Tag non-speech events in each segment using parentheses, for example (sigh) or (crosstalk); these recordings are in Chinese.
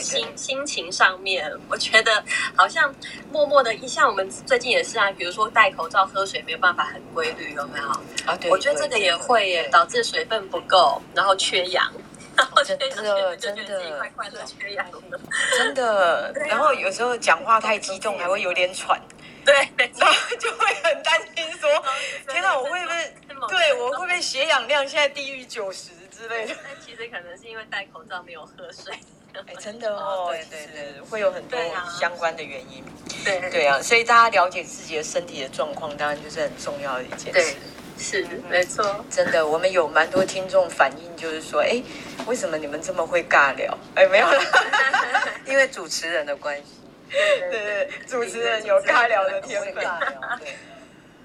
说心心情上面，我觉得好像默默的，像我们最近也是啊，比如说戴口罩、喝水没有办法很规律，有没有？啊，对，我觉得这个也会耶，导致水分不够，然后缺氧。真的，真的，缺氧真的。然后有时候讲话太激动，还会有点喘。对，然后就会很担心说：“天哪，我会不会？对我会不会血氧量现在低于九十之类的？”但其实可能是因为戴口罩没有喝水。哎，真的哦，对对对，会有很多相关的原因。对对啊，所以大家了解自己的身体的状况，当然就是很重要的一件事。是，没错。真的，我们有蛮多听众反映，就是说，哎，为什么你们这么会尬聊？哎，没有啦，(laughs) 因为主持人的关系。对对对，主持人有尬聊的天分。对。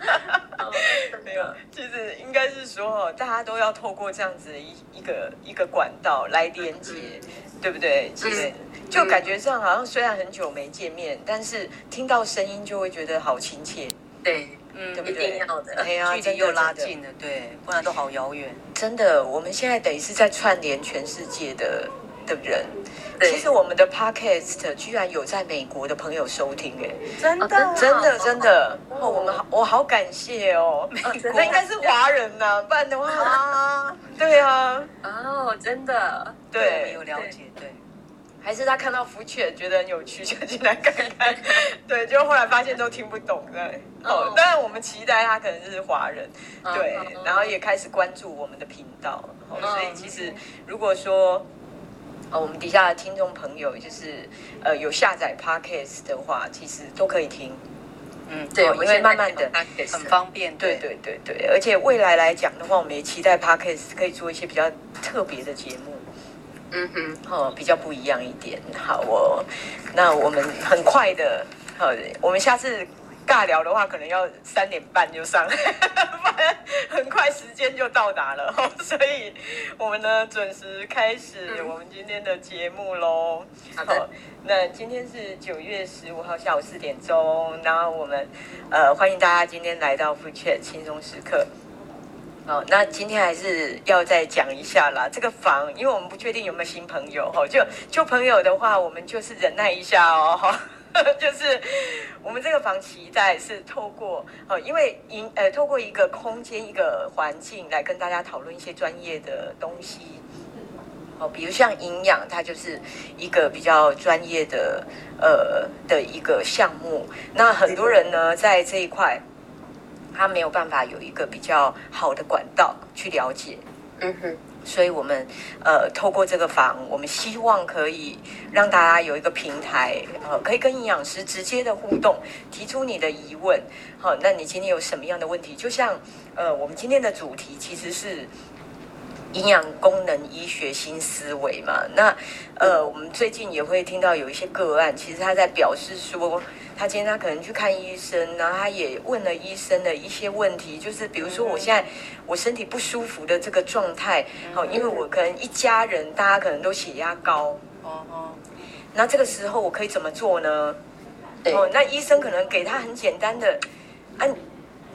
(laughs) 没有，其实应该是说，大家都要透过这样子一一个一个管道来连接，对不对？其实就感觉上好像虽然很久没见面，但是听到声音就会觉得好亲切。对，嗯，对不对？一定要的。哎呀，(laughs) 距离又拉近了，对，不然都好遥远。真的，我们现在等于是在串联全世界的的人。其实我们的 podcast 居然有在美国的朋友收听，哎，真的，真的，真的。哦，我们好，我好感谢哦。那应该是华人呐，不然的话啊，对啊。哦，真的，对，有了解，对。还是他看到福犬觉得很有趣，就进来看看。(laughs) 对，就后来发现都听不懂，对。哦，当然我们期待他可能是华人，对，然后也开始关注我们的频道。哦，所以其实如果说。哦，我们底下的听众朋友就是，呃，有下载 Podcast 的话，其实都可以听。嗯，对，因为慢慢的很方便。对对对对，而且未来来讲的话，我们也期待 Podcast 可以做一些比较特别的节目。嗯哼，哦，比较不一样一点。好，哦那我们很快的，好，我们下次。尬聊的话，可能要三点半就上，(laughs) 反正很快时间就到达了，(laughs) 所以我们呢准时开始我们今天的节目喽。好，那今天是九月十五号下午四点钟，然后我们呃欢迎大家今天来到 Food Chat 轻松时刻。好，那今天还是要再讲一下啦，这个房，因为我们不确定有没有新朋友哈，就旧朋友的话，我们就是忍耐一下哦。(laughs) 就是我们这个房期待是透过呃，因为营呃，透过一个空间、一个环境来跟大家讨论一些专业的东西。哦，比如像营养，它就是一个比较专业的呃的一个项目。那很多人呢，在这一块，他没有办法有一个比较好的管道去了解。嗯哼。所以，我们呃，透过这个房，我们希望可以让大家有一个平台，呃，可以跟营养师直接的互动，提出你的疑问。好，那你今天有什么样的问题？就像呃，我们今天的主题其实是营养功能医学新思维嘛。那呃，我们最近也会听到有一些个案，其实他在表示说。他今天他可能去看医生，然后他也问了医生的一些问题，就是比如说我现在我身体不舒服的这个状态，好，因为我可能一家人大家可能都血压高，哦哦，那这个时候我可以怎么做呢？哦，那医生可能给他很简单的，啊，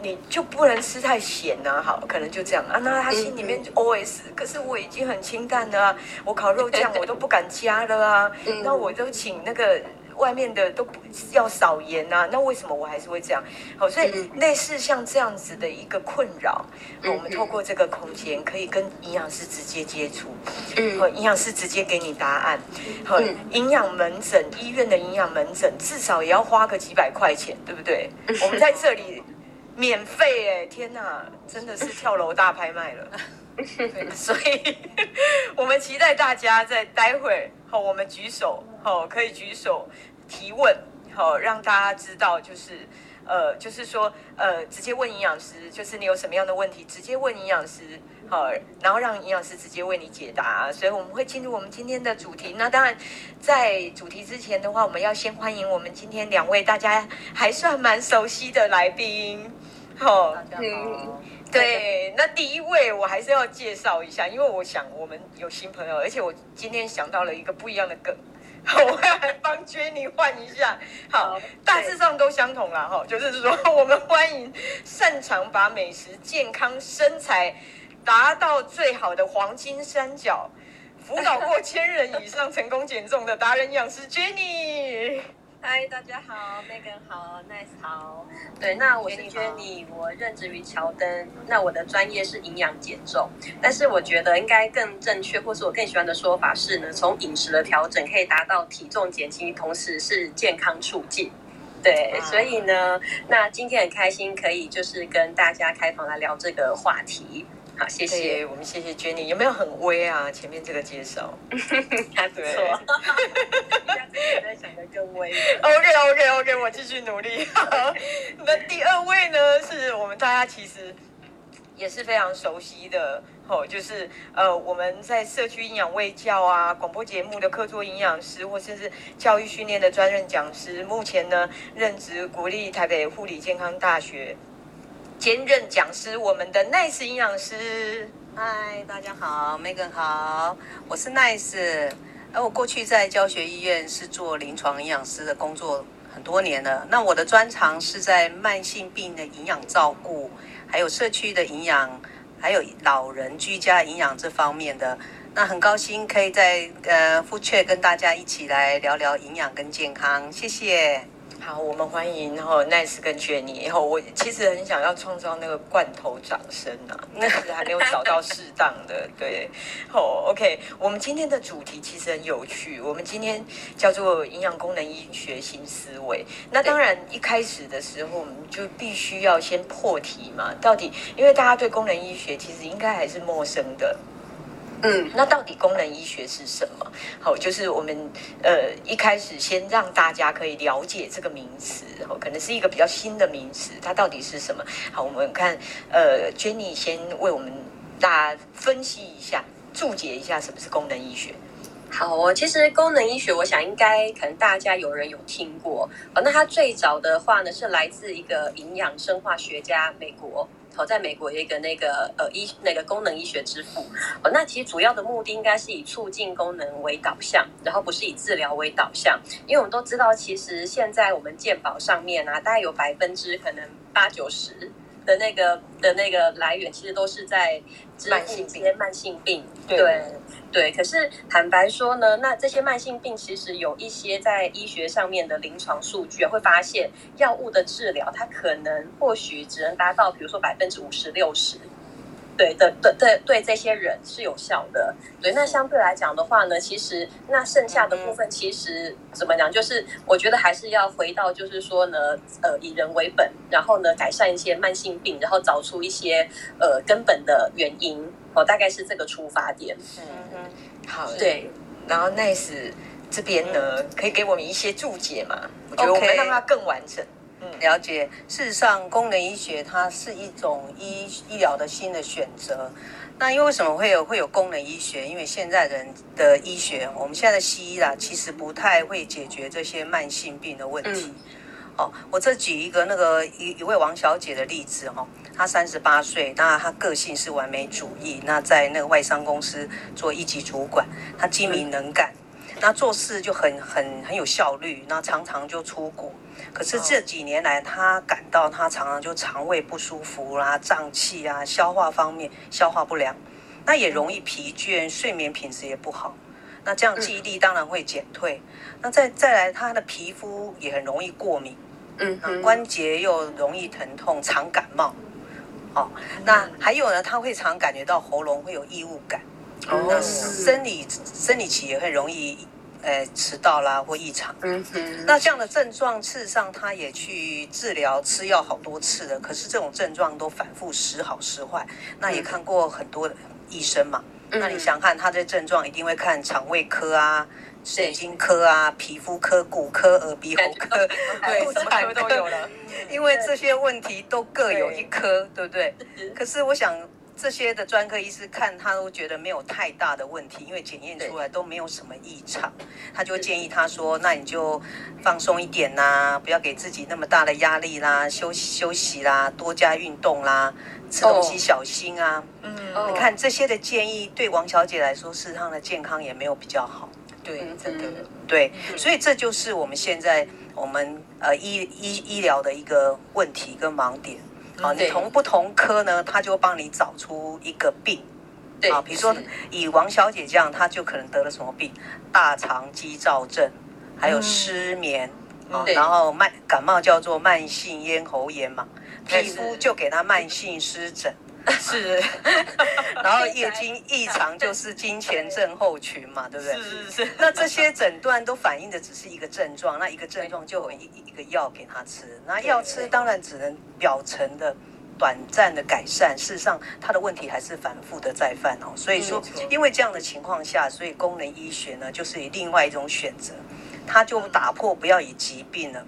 你就不能吃太咸啊，好，可能就这样。啊，那他心里面 OS，可是我已经很清淡了啊，我烤肉酱 (laughs) 我都不敢加了啊，那我都请那个。外面的都不要少盐啊，那为什么我还是会这样？好，所以类似像这样子的一个困扰，我们透过这个空间可以跟营养师直接接触，嗯，营养师直接给你答案。好，营养门诊医院的营养门诊至少也要花个几百块钱，对不对？我们在这里免费哎，天哪，真的是跳楼大拍卖了。(laughs) 所以，(laughs) 我们期待大家在待会好，我们举手好，可以举手。提问好，让大家知道，就是呃，就是说呃，直接问营养师，就是你有什么样的问题，直接问营养师好，然后让营养师直接为你解答。所以我们会进入我们今天的主题。那当然，在主题之前的话，我们要先欢迎我们今天两位大家还算蛮熟悉的来宾。好。嗯，对，那第一位我还是要介绍一下，因为我想我们有新朋友，而且我今天想到了一个不一样的梗。我会来帮 Jenny 换一下，好，大致上都相同啦哈，就是说 (laughs) 我们欢迎擅长把美食、健康、身材达到最好的黄金三角辅导过千人以上成功减重的达人营养师 Jenny。嗨，大家好，Megan 好，Nice 好。对，那我是 Jenny，我任职于乔登。那我的专业是营养减重，但是我觉得应该更正确，或是我更喜欢的说法是呢，从饮食的调整可以达到体重减轻，同时是健康促进。对，所以呢，那今天很开心可以就是跟大家开房来聊这个话题。好，谢谢我们，谢谢 Jenny，有没有很微啊？前面这个介绍 (laughs) 还不错，(laughs) 下次也在想的更微。OK OK OK，我继续努力。好，(laughs) 那第二位呢，是我们大家其实也是非常熟悉的哦，就是呃，我们在社区营养卫教啊，广播节目的客座营养师，或甚至教育训练的专任讲师，目前呢任职国立台北护理健康大学。兼任讲师，我们的 Nice 营养师。嗨，大家好，Megan 好，我是 Nice。而我过去在教学医院是做临床营养师的工作很多年了。那我的专长是在慢性病的营养照顾，还有社区的营养，还有老人居家营养这方面的。那很高兴可以在呃 Food Chat 跟大家一起来聊聊营养跟健康，谢谢。好，我们欢迎然后 Nice 跟 Jenny。然后我其实很想要创造那个罐头掌声啊，(laughs) 但是还没有找到适当的。对，好，OK。我们今天的主题其实很有趣，我们今天叫做营养功能医学新思维。那当然一开始的时候，我们就必须要先破题嘛。到底，因为大家对功能医学其实应该还是陌生的。嗯，那到底功能医学是什么？好，就是我们呃一开始先让大家可以了解这个名词，然后可能是一个比较新的名词，它到底是什么？好，我们看呃 Jenny 先为我们大家分析一下，注解一下什么是功能医学。好哦，其实功能医学，我想应该可能大家有人有听过。哦，那它最早的话呢，是来自一个营养生化学家，美国。哦，在美国有一个那个呃医那个功能医学之父。哦，那其实主要的目的应该是以促进功能为导向，然后不是以治疗为导向，因为我们都知道，其实现在我们健保上面啊，大概有百分之可能八九十的那个的那个来源，其实都是在治疗一些慢性病，对。对对，可是坦白说呢，那这些慢性病其实有一些在医学上面的临床数据会发现，药物的治疗它可能或许只能达到，比如说百分之五十六十。对的，对对对，这些人是有效的。对，那相对来讲的话呢，其实那剩下的部分，其实怎么讲，就是我觉得还是要回到，就是说呢，呃，以人为本，然后呢，改善一些慢性病，然后找出一些呃根本的原因。哦，大概是这个出发点。嗯嗯，好，对。然后 Nice 这边呢，可以给我们一些注解嘛？我觉得我们让它更完整。嗯，了解。事实上，功能医学它是一种医医疗的新的选择。那因为为什么会有会有功能医学？因为现在人的医学，我们现在的西医啦，其实不太会解决这些慢性病的问题。嗯、哦，我这举一个那个一一位王小姐的例子哈、哦，她三十八岁，那她个性是完美主义，那在那个外商公司做一级主管，她精明能干。嗯那做事就很很很有效率，那常常就出国。可是这几年来，她感到她常常就肠胃不舒服啦、胀气啊、消化方面消化不良，那也容易疲倦，睡眠品质也不好。那这样记忆力当然会减退。那再再来，她的皮肤也很容易过敏，嗯，关节又容易疼痛，常感冒。哦，那还有呢，他会常感觉到喉咙会有异物感。哦，那生理生理期也会容易，呃，迟到啦或异常。嗯哼。那这样的症状，事实上他也去治疗，吃药好多次了，可是这种症状都反复时好时坏。那也看过很多医生嘛。嗯。那你想看他这症状，一定会看肠胃科啊、神经科啊、皮肤科、骨科、耳鼻喉科，(laughs) 对，什么科都有了。(laughs) 因为这些问题都各有一科，对不对？可是我想。这些的专科医师看他都觉得没有太大的问题，因为检验出来都没有什么异常，他就建议他说：“那你就放松一点啦，不要给自己那么大的压力啦，休息休息啦，多加运动啦，吃东西小心啊。”嗯，你看这些的建议对王小姐来说，事实上的健康也没有比较好。对，真的对，所以这就是我们现在我们呃医医医疗的一个问题跟盲点。好，你同不同科呢？他就帮你找出一个病，对。啊，比如说以王小姐这样，她就可能得了什么病，大肠肌躁症，还有失眠、然后慢感冒叫做慢性咽喉炎嘛，皮肤就给她慢性湿疹。(laughs) 是，(laughs) 然后月经异常就是经前症候群嘛，对不对？是是是。那这些诊断都反映的只是一个症状，那一个症状就有一一个药给他吃，那药吃当然只能表层的短暂的改善，事实上他的问题还是反复的再犯哦。所以说，因为这样的情况下，所以功能医学呢就是以另外一种选择，他就打破不要以疾病了，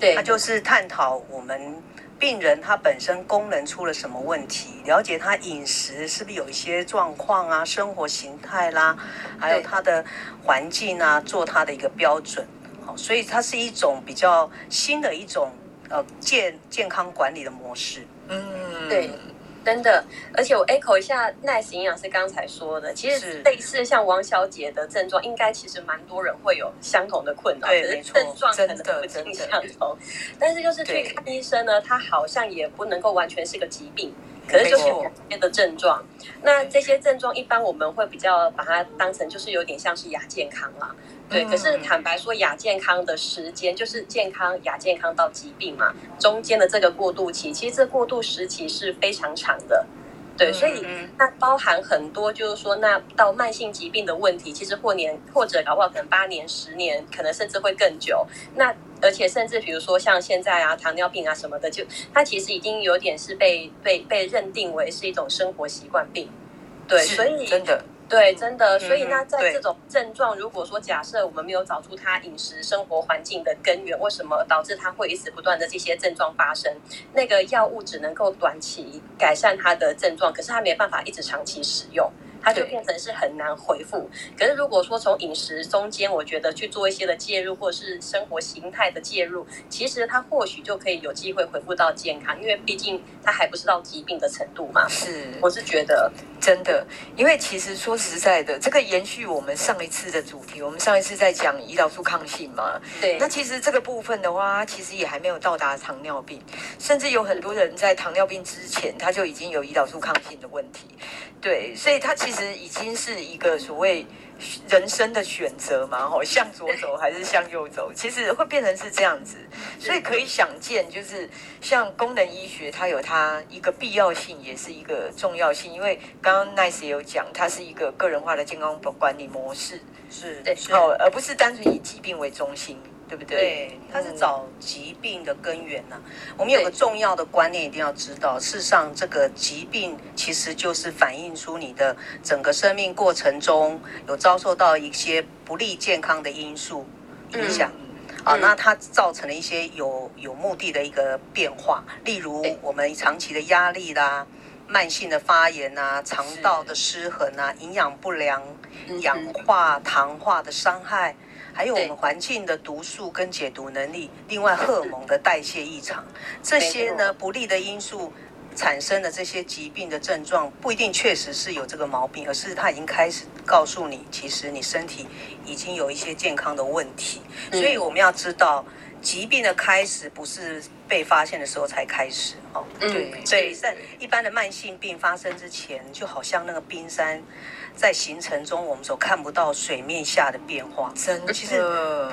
对，他就是探讨我们。病人他本身功能出了什么问题？了解他饮食是不是有一些状况啊，生活形态啦，还有他的环境啊，做他的一个标准。好，所以它是一种比较新的一种呃健健康管理的模式。嗯，对。真的，而且我 echo 一下 Nice 营养师刚才说的，其实类似像王小姐的症状，应该其实蛮多人会有相同的困扰，对，可是症状可能不尽相同。但是就是去看医生呢，他好像也不能够完全是个疾病，可是就是有些的症状。那这些症状一般我们会比较把它当成就是有点像是亚健康啦。对，可是坦白说，亚健康的时间就是健康、亚健康到疾病嘛，中间的这个过渡期，其实这过渡时期是非常长的。对，所以那包含很多，就是说，那到慢性疾病的问题，其实或年或者搞不好可能八年、十年，可能甚至会更久。那而且甚至比如说像现在啊，糖尿病啊什么的，就它其实已经有点是被被被认定为是一种生活习惯病。对，所以真的。对，真的，所以那在这种症状，如果说假设我们没有找出他饮食生活环境的根源，为什么导致他会一直不断的这些症状发生？那个药物只能够短期改善他的症状，可是他没办法一直长期使用。它就变成是很难恢复。可是如果说从饮食中间，我觉得去做一些的介入，或是生活形态的介入，其实它或许就可以有机会恢复到健康，因为毕竟它还不是到疾病的程度嘛。是，我是觉得真的，因为其实说实在的，这个延续我们上一次的主题，我们上一次在讲胰岛素抗性嘛。对。那其实这个部分的话，其实也还没有到达糖尿病，甚至有很多人在糖尿病之前，他就已经有胰岛素抗性的问题。对，所以他其实已经是一个所谓人生的选择嘛，吼，向左走还是向右走，(laughs) 其实会变成是这样子。所以可以想见，就是像功能医学，它有它一个必要性，也是一个重要性。因为刚刚 Nice 也有讲，它是一个个人化的健康管理模式，是对，哦，而不是单纯以疾病为中心。对不对？对，他是找疾病的根源呐、啊。我们有个重要的观念一定要知道，事实上，这个疾病其实就是反映出你的整个生命过程中有遭受到一些不利健康的因素影响、嗯、啊。那它造成了一些有有目的的一个变化，例如我们长期的压力啦、慢性的发炎啊、肠道的失衡啊、营养不良、氧化糖化的伤害。还有我们环境的毒素跟解毒能力，另外荷尔蒙的代谢异常，这些呢不利的因素产生的这些疾病的症状，不一定确实是有这个毛病，而是它已经开始告诉你，其实你身体已经有一些健康的问题。所以我们要知道，疾病的开始不是被发现的时候才开始，哦，对，所以在一般的慢性病发生之前，就好像那个冰山。在行程中，我们所看不到水面下的变化，真的，其实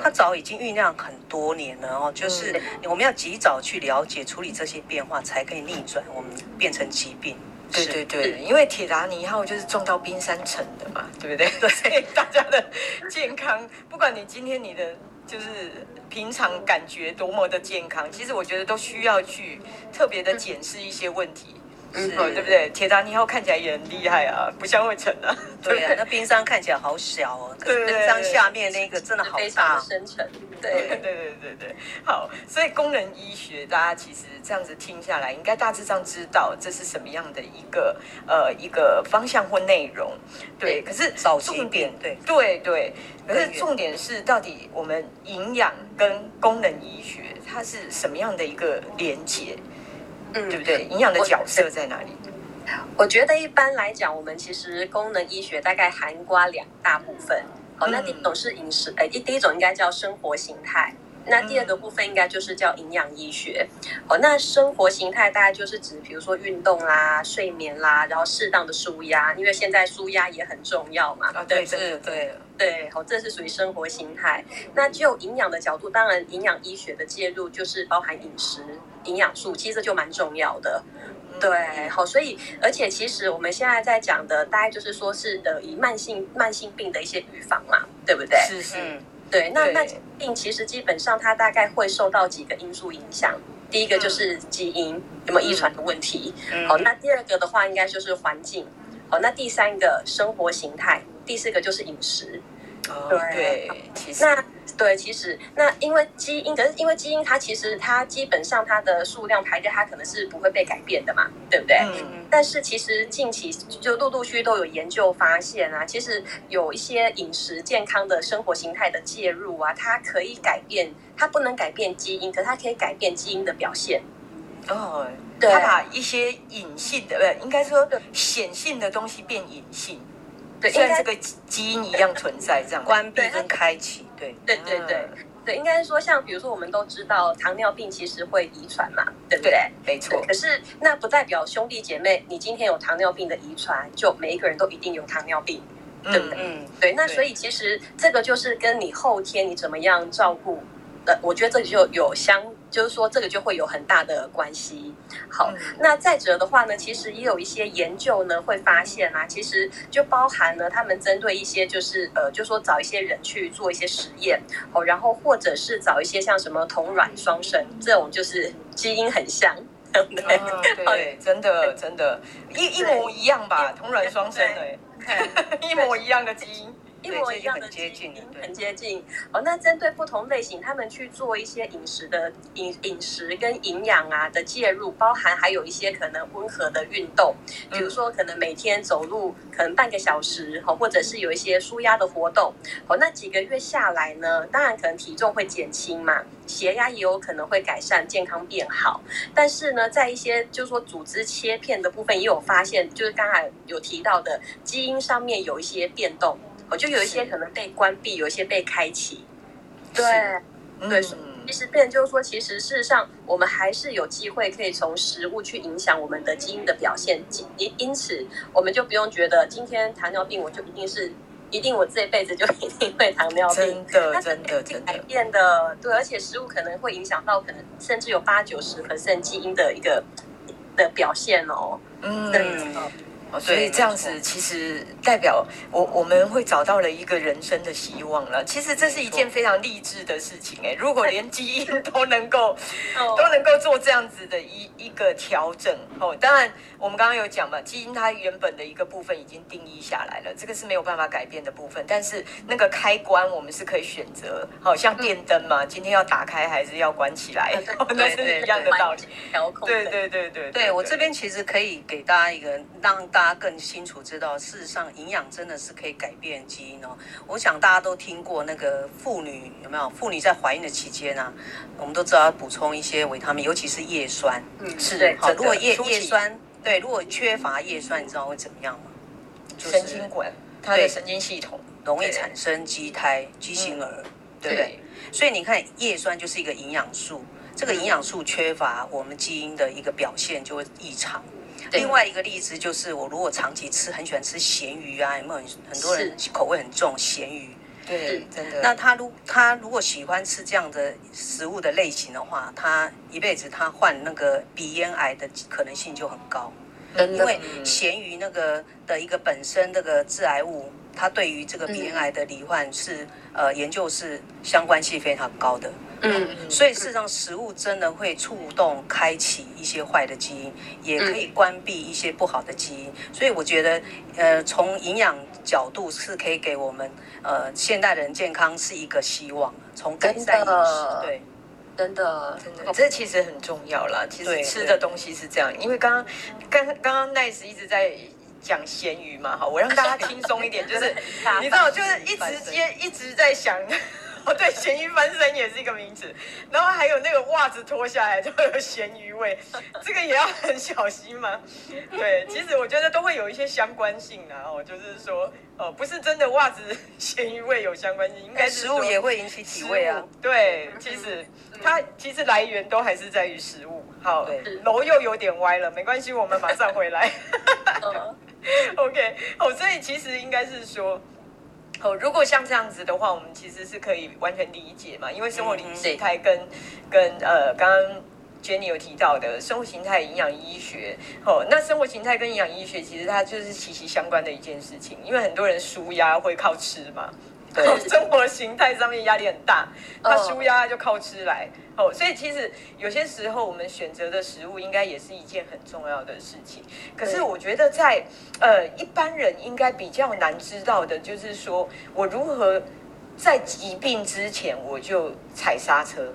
它早已经酝酿很多年了哦。就是我们要及早去了解、处理这些变化，才可以逆转我们变成疾病。对对对，因为铁达尼号就是撞到冰山沉的嘛，(laughs) 对不对？对，所以大家的健康，不管你今天你的就是平常感觉多么的健康，其实我觉得都需要去特别的检视一些问题。嗯，对不对？铁达尼号看起来也很厉害啊，不像会沉啊。对啊，那冰山看起来好小哦，可是冰山下面那个真的好大，深沉。对对对对对，好，所以功能医学大家其实这样子听下来，应该大致上知道这是什么样的一个呃一个方向或内容。对，可是重点对对对，可是重点是到底我们营养跟功能医学它是什么样的一个连接？嗯，对不对？营养的角色在哪里？我觉得一般来讲，我们其实功能医学大概涵盖两大部分。好，那第一种是饮食，哎，第第一种应该叫生活形态。那第二个部分应该就是叫营养医学。哦，那生活形态大概就是指，比如说运动啦、睡眠啦，然后适当的舒压，因为现在舒压也很重要嘛。啊，对，对，对，对，好，这是属于生活形态。那就营养的角度，当然营养医学的介入就是包含饮食、营养素，其实这就蛮重要的。对，好，所以而且其实我们现在在讲的，大概就是说是呃，以慢性慢性病的一些预防嘛，对不对？是是。对，那慢性病其实基本上它大概会受到几个因素影响。第一个就是基因、嗯、有没有遗传的问题，嗯、好，那第二个的话应该就是环境，好，那第三个生活形态，第四个就是饮食。哦、对，其实那对，其实那因为基因，可是因为基因它其实它基本上它的数量排列它可能是不会被改变的嘛，对不对？嗯。但是其实近期就陆陆续续都有研究发现啊，其实有一些饮食健康的生活形态的介入啊，它可以改变，它不能改变基因，可是它可以改变基因的表现。哦，对，它把一些隐性的，不，应该说显性的东西变隐性。对，虽然这个基因一样存在，这样关闭跟开启，对，对对对对，应该说像比如说我们都知道糖尿病其实会遗传嘛，对不对？没错。可是那不代表兄弟姐妹，你今天有糖尿病的遗传，就每一个人都一定有糖尿病，对不对？嗯，对。那所以其实这个就是跟你后天你怎么样照顾的，我觉得这里就有相。就是说，这个就会有很大的关系。好，那再者的话呢，其实也有一些研究呢，会发现啊，其实就包含了他们针对一些就是呃，就说找一些人去做一些实验哦，然后或者是找一些像什么同卵双生这种，就是基因很像，对对，真的真的，一一模一样吧，同卵双生的，(laughs) 一模一样的基因。一模一样的基因，很接近哦。那针对不同类型，他们去做一些饮食的饮饮食跟营养啊的介入，包含还有一些可能温和的运动，比如说可能每天走路可能半个小时，或者是有一些舒压的活动。哦，那几个月下来呢，当然可能体重会减轻嘛，血压也有可能会改善，健康变好。但是呢，在一些就是说组织切片的部分，也有发现，就是刚才有提到的基因上面有一些变动。就有一些可能被关闭，有一些被开启。对，嗯、对，其实变就是说，其实事实上，我们还是有机会可以从食物去影响我们的基因的表现。因因此，我们就不用觉得今天糖尿病我就一定是一定我这辈子就 (laughs) 一定会糖尿病。真的，真的，真的。改变的，对，而且食物可能会影响到可能甚至有八九十 percent 基因的一个的表现哦。嗯。所以这样子其实代表我我们会找到了一个人生的希望了。其实这是一件非常励志的事情哎！如果连基因都能够 (laughs) 都能够做这样子的一一个调整哦，当然我们刚刚有讲嘛，基因它原本的一个部分已经定义下来了，这个是没有办法改变的部分。但是那个开关我们是可以选择，好像电灯嘛，今天要打开还是要关起来，(laughs) 那是一样的道理。调控。对对对对。对我这边其实可以给大家一个让大。大家更清楚知道，事实上营养真的是可以改变基因哦。我想大家都听过那个妇女有没有？妇女在怀孕的期间啊，我们都知道要补充一些维他命，尤其是叶酸。嗯，是。好，如果叶叶酸对，如果缺乏叶酸，你知道会怎么样吗？就是、神经管，它的神经系统容易产生畸胎、畸形儿，嗯、对不对？对，所以你看，叶酸就是一个营养素，这个营养素缺乏，我们基因的一个表现就会异常。另外一个例子就是，我如果长期吃，很喜欢吃咸鱼啊，有没有很很多人口味很重咸鱼？对，真的。那他如他如果喜欢吃这样的食物的类型的话，他一辈子他患那个鼻咽癌的可能性就很高。因为咸鱼那个的一个本身这个致癌物，它对于这个鼻咽癌的罹患是呃研究是相关性非常高的。嗯，所以事实上，食物真的会触动、开启一些坏的基因，也可以关闭一些不好的基因。所以我觉得，呃，从营养角度是可以给我们呃现代人健康是一个希望。从改善饮食，对，真的，真的，这其实很重要啦。其实吃的东西是这样，因为刚刚刚刚刚 Nice 一直在讲咸鱼嘛，哈，我让大家轻松一点，就是 (laughs) 你知道，就是一直接一直在想。哦，对，(laughs) 咸鱼翻身也是一个名词。然后还有那个袜子脱下来就会有咸鱼味，这个也要很小心吗？对，其实我觉得都会有一些相关性啊。哦，就是说，哦，不是真的袜子 (laughs) 咸鱼味有相关性，应该是食物也会引起体味啊。对，其实它其实来源都还是在于食物。好，楼又有点歪了，没关系，我们马上回来。(laughs) OK，哦，所以其实应该是说。哦，如果像这样子的话，我们其实是可以完全理解嘛，因为生活形态跟、嗯、跟呃，刚刚 Jenny 有提到的生活形态营养医学，哦，那生活形态跟营养医学其实它就是息息相关的一件事情，因为很多人舒压会靠吃嘛。对，(laughs) 生活形态上面压力很大，他舒压就靠吃来哦，所以其实有些时候我们选择的食物应该也是一件很重要的事情。可是我觉得在呃一般人应该比较难知道的，就是说我如何在疾病之前我就踩刹车。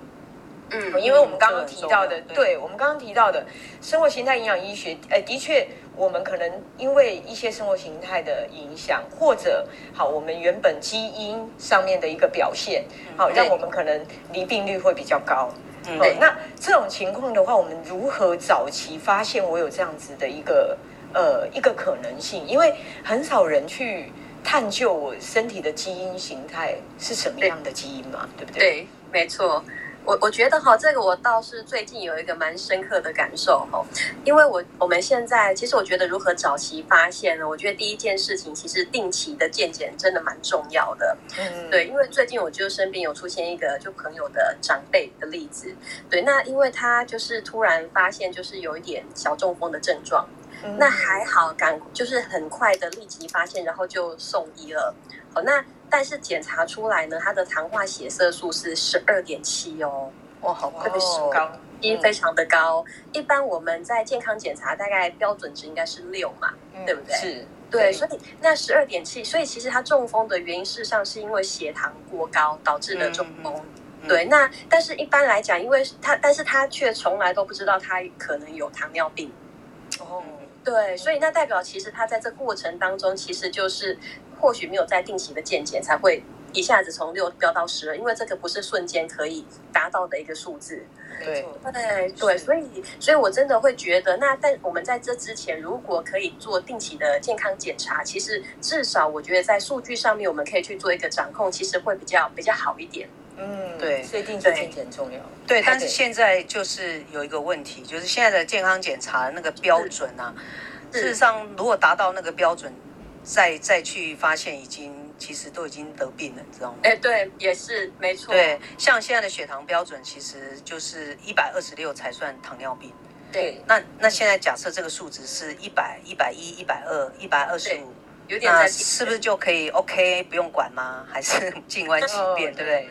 嗯，因为我们刚刚提到的，对，对我们刚刚提到的生活形态营养医学，呃，的确。我们可能因为一些生活形态的影响，或者好，我们原本基因上面的一个表现，好，让我们可能离病率会比较高。嗯，对。那这种情况的话，我们如何早期发现我有这样子的一个呃一个可能性？因为很少人去探究我身体的基因形态是什么样的基因嘛，对不对？对，没错。我我觉得哈，这个我倒是最近有一个蛮深刻的感受哈，因为我我们现在其实我觉得如何早期发现呢？我觉得第一件事情其实定期的健检真的蛮重要的。嗯，对，因为最近我就身边有出现一个就朋友的长辈的例子，对，那因为他就是突然发现就是有一点小中风的症状，那还好赶就是很快的立即发现，然后就送医了。好，那。但是检查出来呢，他的糖化血色素是十二点七哦，哇，好高，高，基因非常的高。一般我们在健康检查，大概标准值应该是六嘛，嗯、对不对？是，对，对所以那十二点七，所以其实他中风的原因，事实上是因为血糖过高导致的中风。嗯嗯、对，那但是一般来讲，因为他，但是他却从来都不知道他可能有糖尿病。哦，对，所以那代表其实他在这过程当中，其实就是。或许没有在定期的健检，才会一下子从六飙到十二，因为这个不是瞬间可以达到的一个数字。对对对，所以所以我真的会觉得，那但我们在这之前，如果可以做定期的健康检查，其实至少我觉得在数据上面，我们可以去做一个掌控，其实会比较比较好一点。嗯，对，所以定期健检很重要。对，但是现在就是有一个问题，就是现在的健康检查的那个标准啊，事实上如果达到那个标准。再再去发现，已经其实都已经得病了，你知道吗？哎，对，也是没错。对，像现在的血糖标准，其实就是一百二十六才算糖尿病。对，那那现在假设这个数值是一百、一百一、一百二、一百二十五，有点那是不是就可以 OK 不用管吗？还是 (laughs) 静观其变，对不对？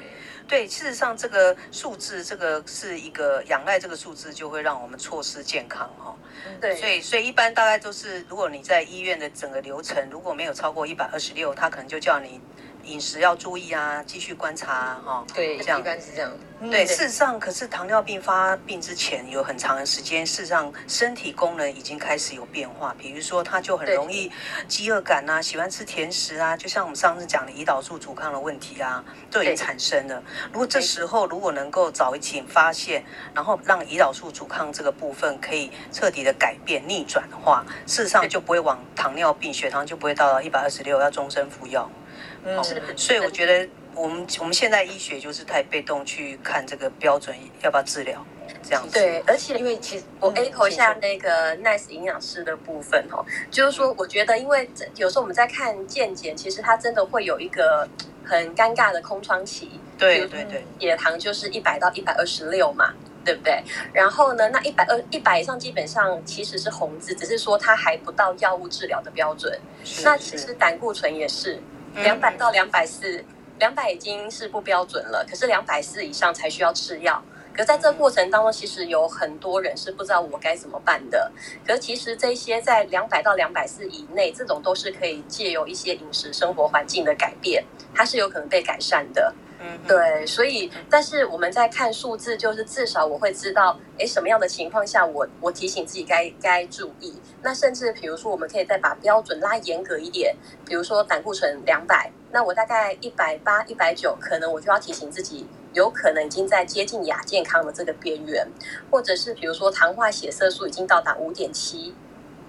对，事实上这个数字，这个是一个仰赖这个数字，就会让我们错失健康哈。对，所以所以一般大概都是，如果你在医院的整个流程如果没有超过一百二十六，他可能就叫你饮食要注意啊，继续观察哈、啊。对，这样一般是这样。对，事实上，可是糖尿病发病之前有很长的时间，事实上身体功能已经开始有变化，比如说他就很容易饥饿感啊，喜欢吃甜食啊，就像我们上次讲的胰岛素阻抗的问题啊，都已经产生了。如果这时候如果能够早一点发现，然后让胰岛素阻抗这个部分可以彻底的改变逆转的话，事实上就不会往糖尿病，血糖就不会到一百二十六，要终身服药。嗯，所以我觉得。我们我们现在医学就是太被动去看这个标准要不要治疗这样子。对，而且因为其实我 echo 一下那个 Nice 营养师的部分哦，就是说我觉得，因为有时候我们在看健检，其实它真的会有一个很尴尬的空窗期。对对对，血糖就是一百到一百二十六嘛，对不对？然后呢，那一百二一百以上基本上其实是红字，只是说它还不到药物治疗的标准。那其实胆固醇也是两百到两百四。两百已经是不标准了，可是两百四以上才需要吃药。可在这过程当中，其实有很多人是不知道我该怎么办的。可其实这些在两百到两百四以内，这种都是可以借由一些饮食生活环境的改变，它是有可能被改善的。嗯，对。所以，但是我们在看数字，就是至少我会知道，哎，什么样的情况下我我提醒自己该该注意。那甚至比如说，我们可以再把标准拉严格一点，比如说胆固醇两百。那我大概一百八、一百九，可能我就要提醒自己，有可能已经在接近亚健康的这个边缘，或者是比如说糖化血色素已经到达五点七，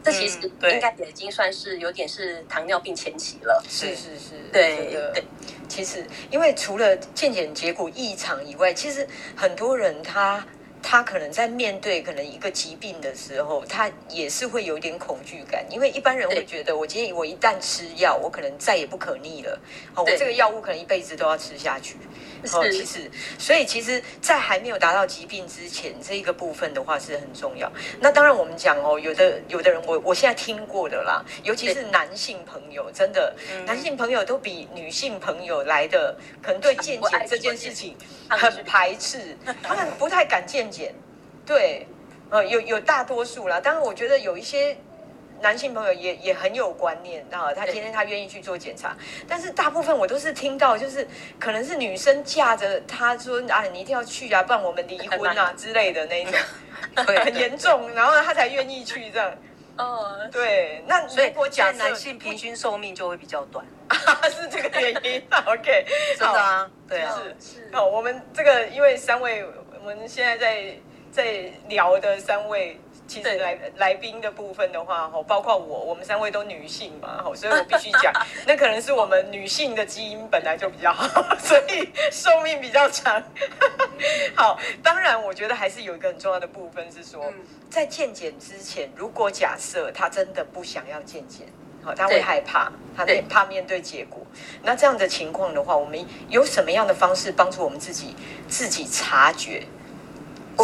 这其实应该也已经算是有点是糖尿病前期了。是是是，对对。其实，因为除了健检结果异常以外，其实很多人他。他可能在面对可能一个疾病的时候，他也是会有点恐惧感，因为一般人会觉得，我今天我一旦吃药，我可能再也不可逆了，好，我这个药物可能一辈子都要吃下去。(laughs) 哦，其实，所以其实，在还没有达到疾病之前，这一个部分的话是很重要。那当然，我们讲哦，有的有的人，我我现在听过的啦，尤其是男性朋友，真的，男性朋友都比女性朋友来的，可能对健检这件事情很排斥，他们不太敢健检。对，呃，有有大多数啦，当然，我觉得有一些。男性朋友也也很有观念啊，他今天他愿意去做检查，但是大部分我都是听到，就是可能是女生架着他说啊，你一定要去啊，不然我们离婚啊 (laughs) 之类的那一种，(laughs) 对，很严重，然后他才愿意去这样。哦，对，那所以我讲男性平均寿命就会比较短，(laughs) 是这个原因。OK，真的啊，对啊，是。好，我们这个因为三位，我们现在在在聊的三位。其实来来宾的部分的话，哈，包括我，我们三位都女性嘛，哈，所以我必须讲，(laughs) 那可能是我们女性的基因本来就比较好，(laughs) 所以寿命比较长。(laughs) 好，当然，我觉得还是有一个很重要的部分是说，在健检之前，如果假设他真的不想要健检，好，他会害怕，他会怕面对结果。那这样的情况的话，我们有什么样的方式帮助我们自己自己察觉？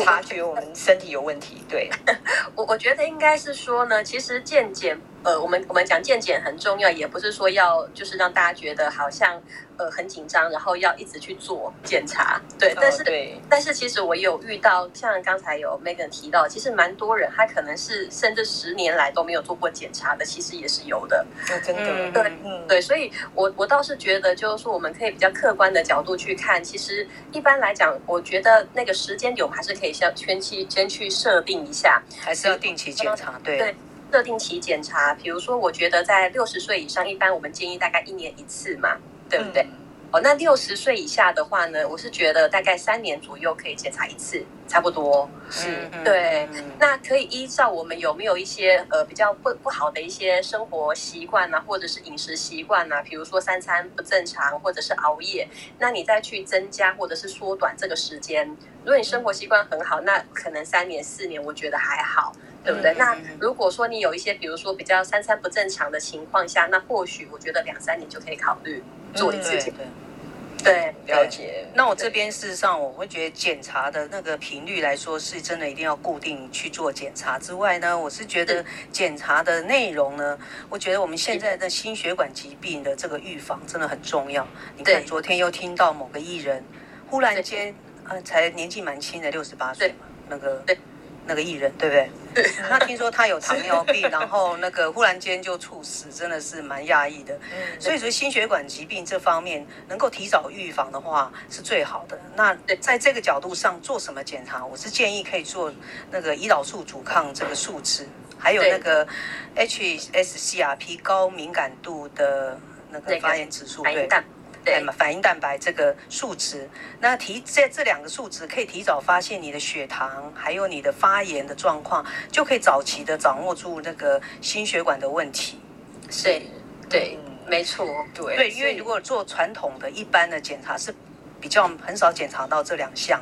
察觉我们身体有问题，对，(laughs) 我我觉得应该是说呢，其实健检，呃，我们我们讲健检很重要，也不是说要就是让大家觉得好像。呃，很紧张，然后要一直去做检查，对。但是，哦、对，但是其实我有遇到，像刚才有 Megan 提到，其实蛮多人他可能是甚至十年来都没有做过检查的，其实也是有的。哦、真的，嗯、对，嗯、对。所以我我倒是觉得，就是说我们可以比较客观的角度去看，其实一般来讲，我觉得那个时间点我们还是可以先先去先去设定一下，还是要定期检查，对。对，设定期检查，比如说，我觉得在六十岁以上，一般我们建议大概一年一次嘛，对不对？嗯哦，那六十岁以下的话呢，我是觉得大概三年左右可以检查一次，差不多是。对，那可以依照我们有没有一些呃比较不不好的一些生活习惯啊，或者是饮食习惯啊，比如说三餐不正常，或者是熬夜，那你再去增加或者是缩短这个时间。如果你生活习惯很好，那可能三年四年我觉得还好，对不对？那如果说你有一些比如说比较三餐不正常的情况下，那或许我觉得两三年就可以考虑做一次检。对，了解。那我这边事实上，我会觉得检查的那个频率来说，是真的一定要固定去做检查。之外呢，我是觉得检查的内容呢，我觉得我们现在的心血管疾病的这个预防真的很重要。你看，昨天又听到某个艺人忽然间，呃，才年纪蛮轻的，六十八岁嘛，那个。那个艺人对不对？那听说他有糖尿病，(laughs) 然后那个忽然间就猝死，真的是蛮讶异的。所以说心血管疾病这方面能够提早预防的话是最好的。那在这个角度上做什么检查？我是建议可以做那个胰岛素阻抗这个数值，还有那个 HSCRP 高敏感度的那个发炎指数，对。对嘛，反应蛋白这个数值，那提这这两个数值可以提早发现你的血糖，还有你的发炎的状况，就可以早期的掌握住那个心血管的问题。是，对，对嗯、没错，对，对，因为如果做传统的一般的检查是比较很少检查到这两项，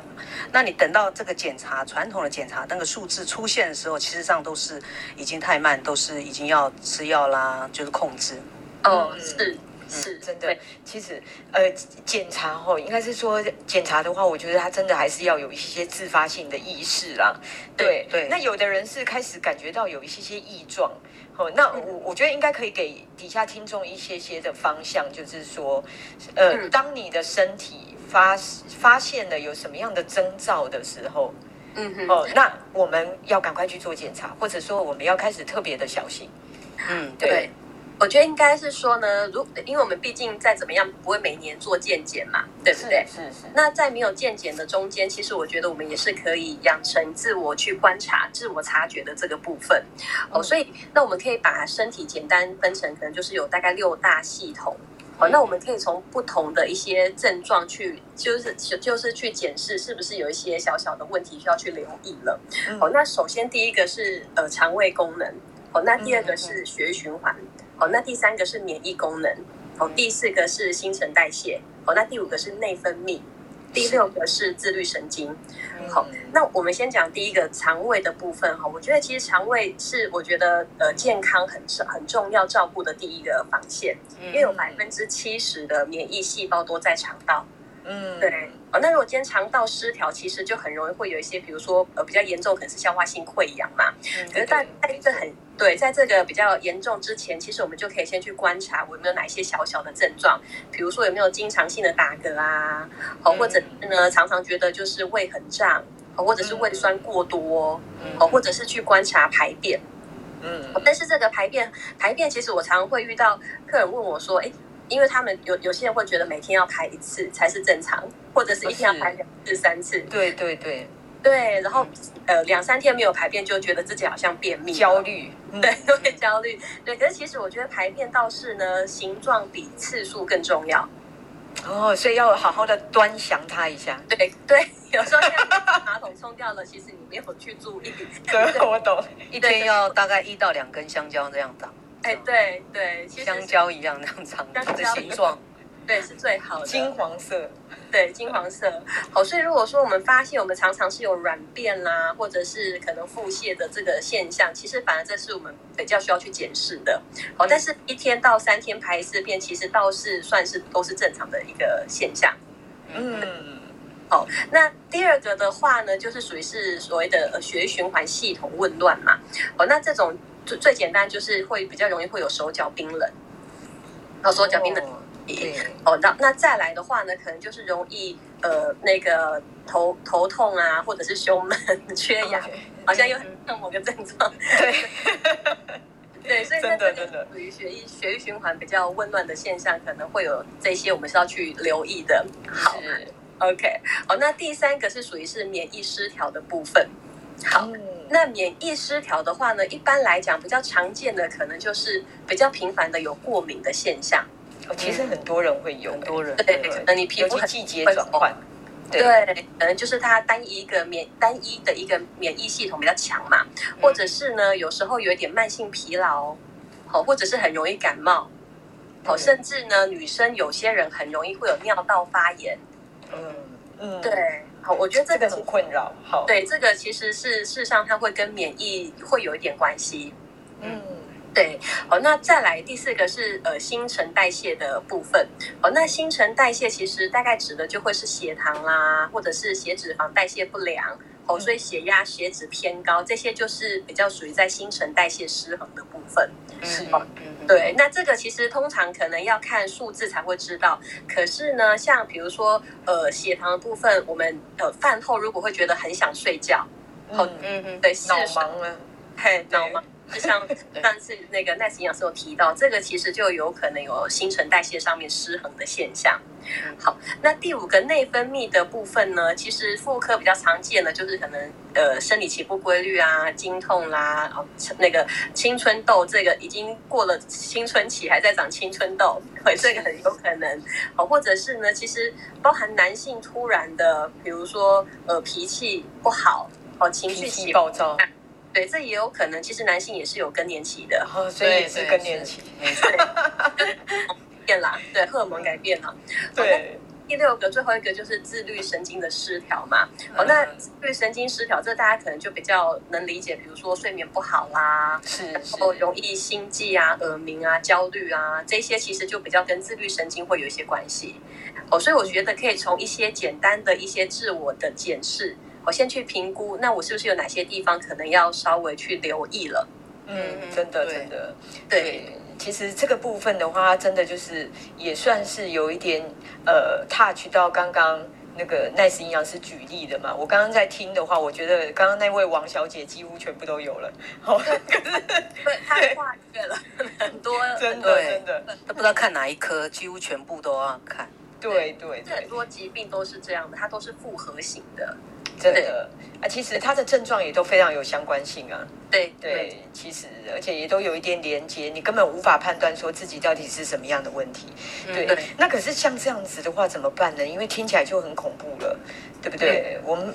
那你等到这个检查传统的检查那个数字出现的时候，其实上都是已经太慢，都是已经要吃药啦，就是控制。哦，是。是真的，其实呃，检查哦，应该是说检查的话，我觉得他真的还是要有一些自发性的意识啦。对对，那有的人是开始感觉到有一些些异状，哦，那我我觉得应该可以给底下听众一些些的方向，就是说，呃，当你的身体发发现了有什么样的征兆的时候，嗯哼，哦，那我们要赶快去做检查，或者说我们要开始特别的小心。嗯，对。我觉得应该是说呢，如因为我们毕竟再怎么样不会每年做健检嘛，对不对？是是。是是，那在没有健检的中间，其实我觉得我们也是可以养成自我去观察、自我察觉的这个部分。哦，所以那我们可以把身体简单分成，可能就是有大概六大系统。好，那我们可以从不同的一些症状去，就是就是去检视是不是有一些小小的问题需要去留意了。好，那首先第一个是呃肠胃功能，好，那第二个是血液循环，好，那第三个是免疫功能，哦，第四个是新陈代谢，哦，那第五个是内分泌。第六个是自律神经，好，那我们先讲第一个肠胃的部分哈。我觉得其实肠胃是我觉得呃健康很很重要照顾的第一个防线，因为有百分之七十的免疫细胞都在肠道。嗯，对。哦，那如果今天肠道失调，其实就很容易会有一些，比如说呃比较严重，可能是消化性溃疡嘛。嗯，可是在在这很对，在这个比较严重之前，其实我们就可以先去观察我有没有哪一些小小的症状，比如说有没有经常性的打嗝啊，好，或者是呢常常觉得就是胃很胀，好，或者是胃酸过多，哦，或者是去观察排便。嗯，但是这个排便排便，其实我常常会遇到客人问我说，哎。因为他们有有些人会觉得每天要排一次才是正常，或者是一天要排两次、三次。对对对对，然后呃两三天没有排便，就觉得自己好像便秘，焦虑，对，都 (laughs) 会焦虑。对，可是其实我觉得排便倒是呢，形状比次数更重要。哦，所以要好好的端详它一下。对对，有时候像马桶冲掉了，其实你没有去注意。(laughs) 对，我懂。一天要大概一到两根香蕉这样长。哎，对对，香蕉一样那样长的形状，对，是最好的。金黄色，对，金黄色。好，所以如果说我们发现我们常常是有软便啦，或者是可能腹泻的这个现象，其实反而这是我们比较需要去检视的。好，但是一天到三天排一次便，其实倒是算是都是正常的一个现象。嗯，好，那第二个的话呢，就是属于是所谓的血液循环系统紊乱嘛。哦，那这种。最最简单就是会比较容易会有手脚冰冷，然后手脚冰冷，哦，那那再来的话呢，可能就是容易呃那个头头痛啊，或者是胸闷、缺氧，okay, 好像又很像 (laughs) 某个症状，对，(laughs) 对，所以真的真的属于血液血液循环比较紊乱的现象，可能会有这些我们是要去留意的。好，OK，好，那第三个是属于是免疫失调的部分，好。嗯。那免疫失调的话呢，一般来讲比较常见的可能就是比较频繁的有过敏的现象。哦，其实很多人会有，很多人。对，可能你皮肤季节转换，对，可能就是它单一一个免单一的一个免疫系统比较强嘛，或者是呢有时候有一点慢性疲劳，好，或者是很容易感冒，好，甚至呢女生有些人很容易会有尿道发炎，嗯嗯，对。好，我觉得这个很困扰。好，对，这个其实是事实上它会跟免疫会有一点关系。嗯，对。好，那再来第四个是呃新陈代谢的部分。好，那新陈代谢其实大概指的就会是血糖啦，或者是血脂肪代谢不良。哦，所以血压、血脂偏高，这些就是比较属于在新陈代谢失衡的部分。是吗？对，那这个其实通常可能要看数字才会知道。可是呢，像比如说呃血糖的部分，我们呃饭后如果会觉得很想睡觉，嗯嗯嗯，对，脑盲了，嘿，脑盲。就像上次那个奈斯营养师有提到，这个其实就有可能有新陈代谢上面失衡的现象。好，那第五个内分泌的部分呢，其实妇科比较常见的就是可能呃生理期不规律啊、经痛啦，哦那个青春痘这个已经过了青春期还在长青春痘，对，这个很有可能。好，或者是呢，其实包含男性突然的，比如说呃脾气不好，哦情绪起暴躁。对，这也有可能。其实男性也是有更年期的，哦、所以也是更年期，(laughs) 变啦，对，荷尔蒙改变了。对，第六个，最后一个就是自律神经的失调嘛。哦，那自律神经失调，这大家可能就比较能理解，比如说睡眠不好啦，是，然后容易心悸啊、耳鸣啊、焦虑啊，这些其实就比较跟自律神经会有一些关系。哦，所以我觉得可以从一些简单的一些自我的检视。我先去评估，那我是不是有哪些地方可能要稍微去留意了？嗯，真的，真的，对，对。其实这个部分的话，真的就是也算是有一点呃，touch 到刚刚那个奈斯营养师举例的嘛。我刚刚在听的话，我觉得刚刚那位王小姐几乎全部都有了。(laughs) 好，可是对，太跨越了很多，(laughs) 真的，真的，都不知道看哪一科，几乎全部都要看。对对，对，很多疾病都是这样的，它都是复合型的。真的啊，其实它的症状也都非常有相关性啊。对对，其实而且也都有一点连接，你根本无法判断说自己到底是什么样的问题。对，嗯、对那可是像这样子的话怎么办呢？因为听起来就很恐怖了，对不对？对我们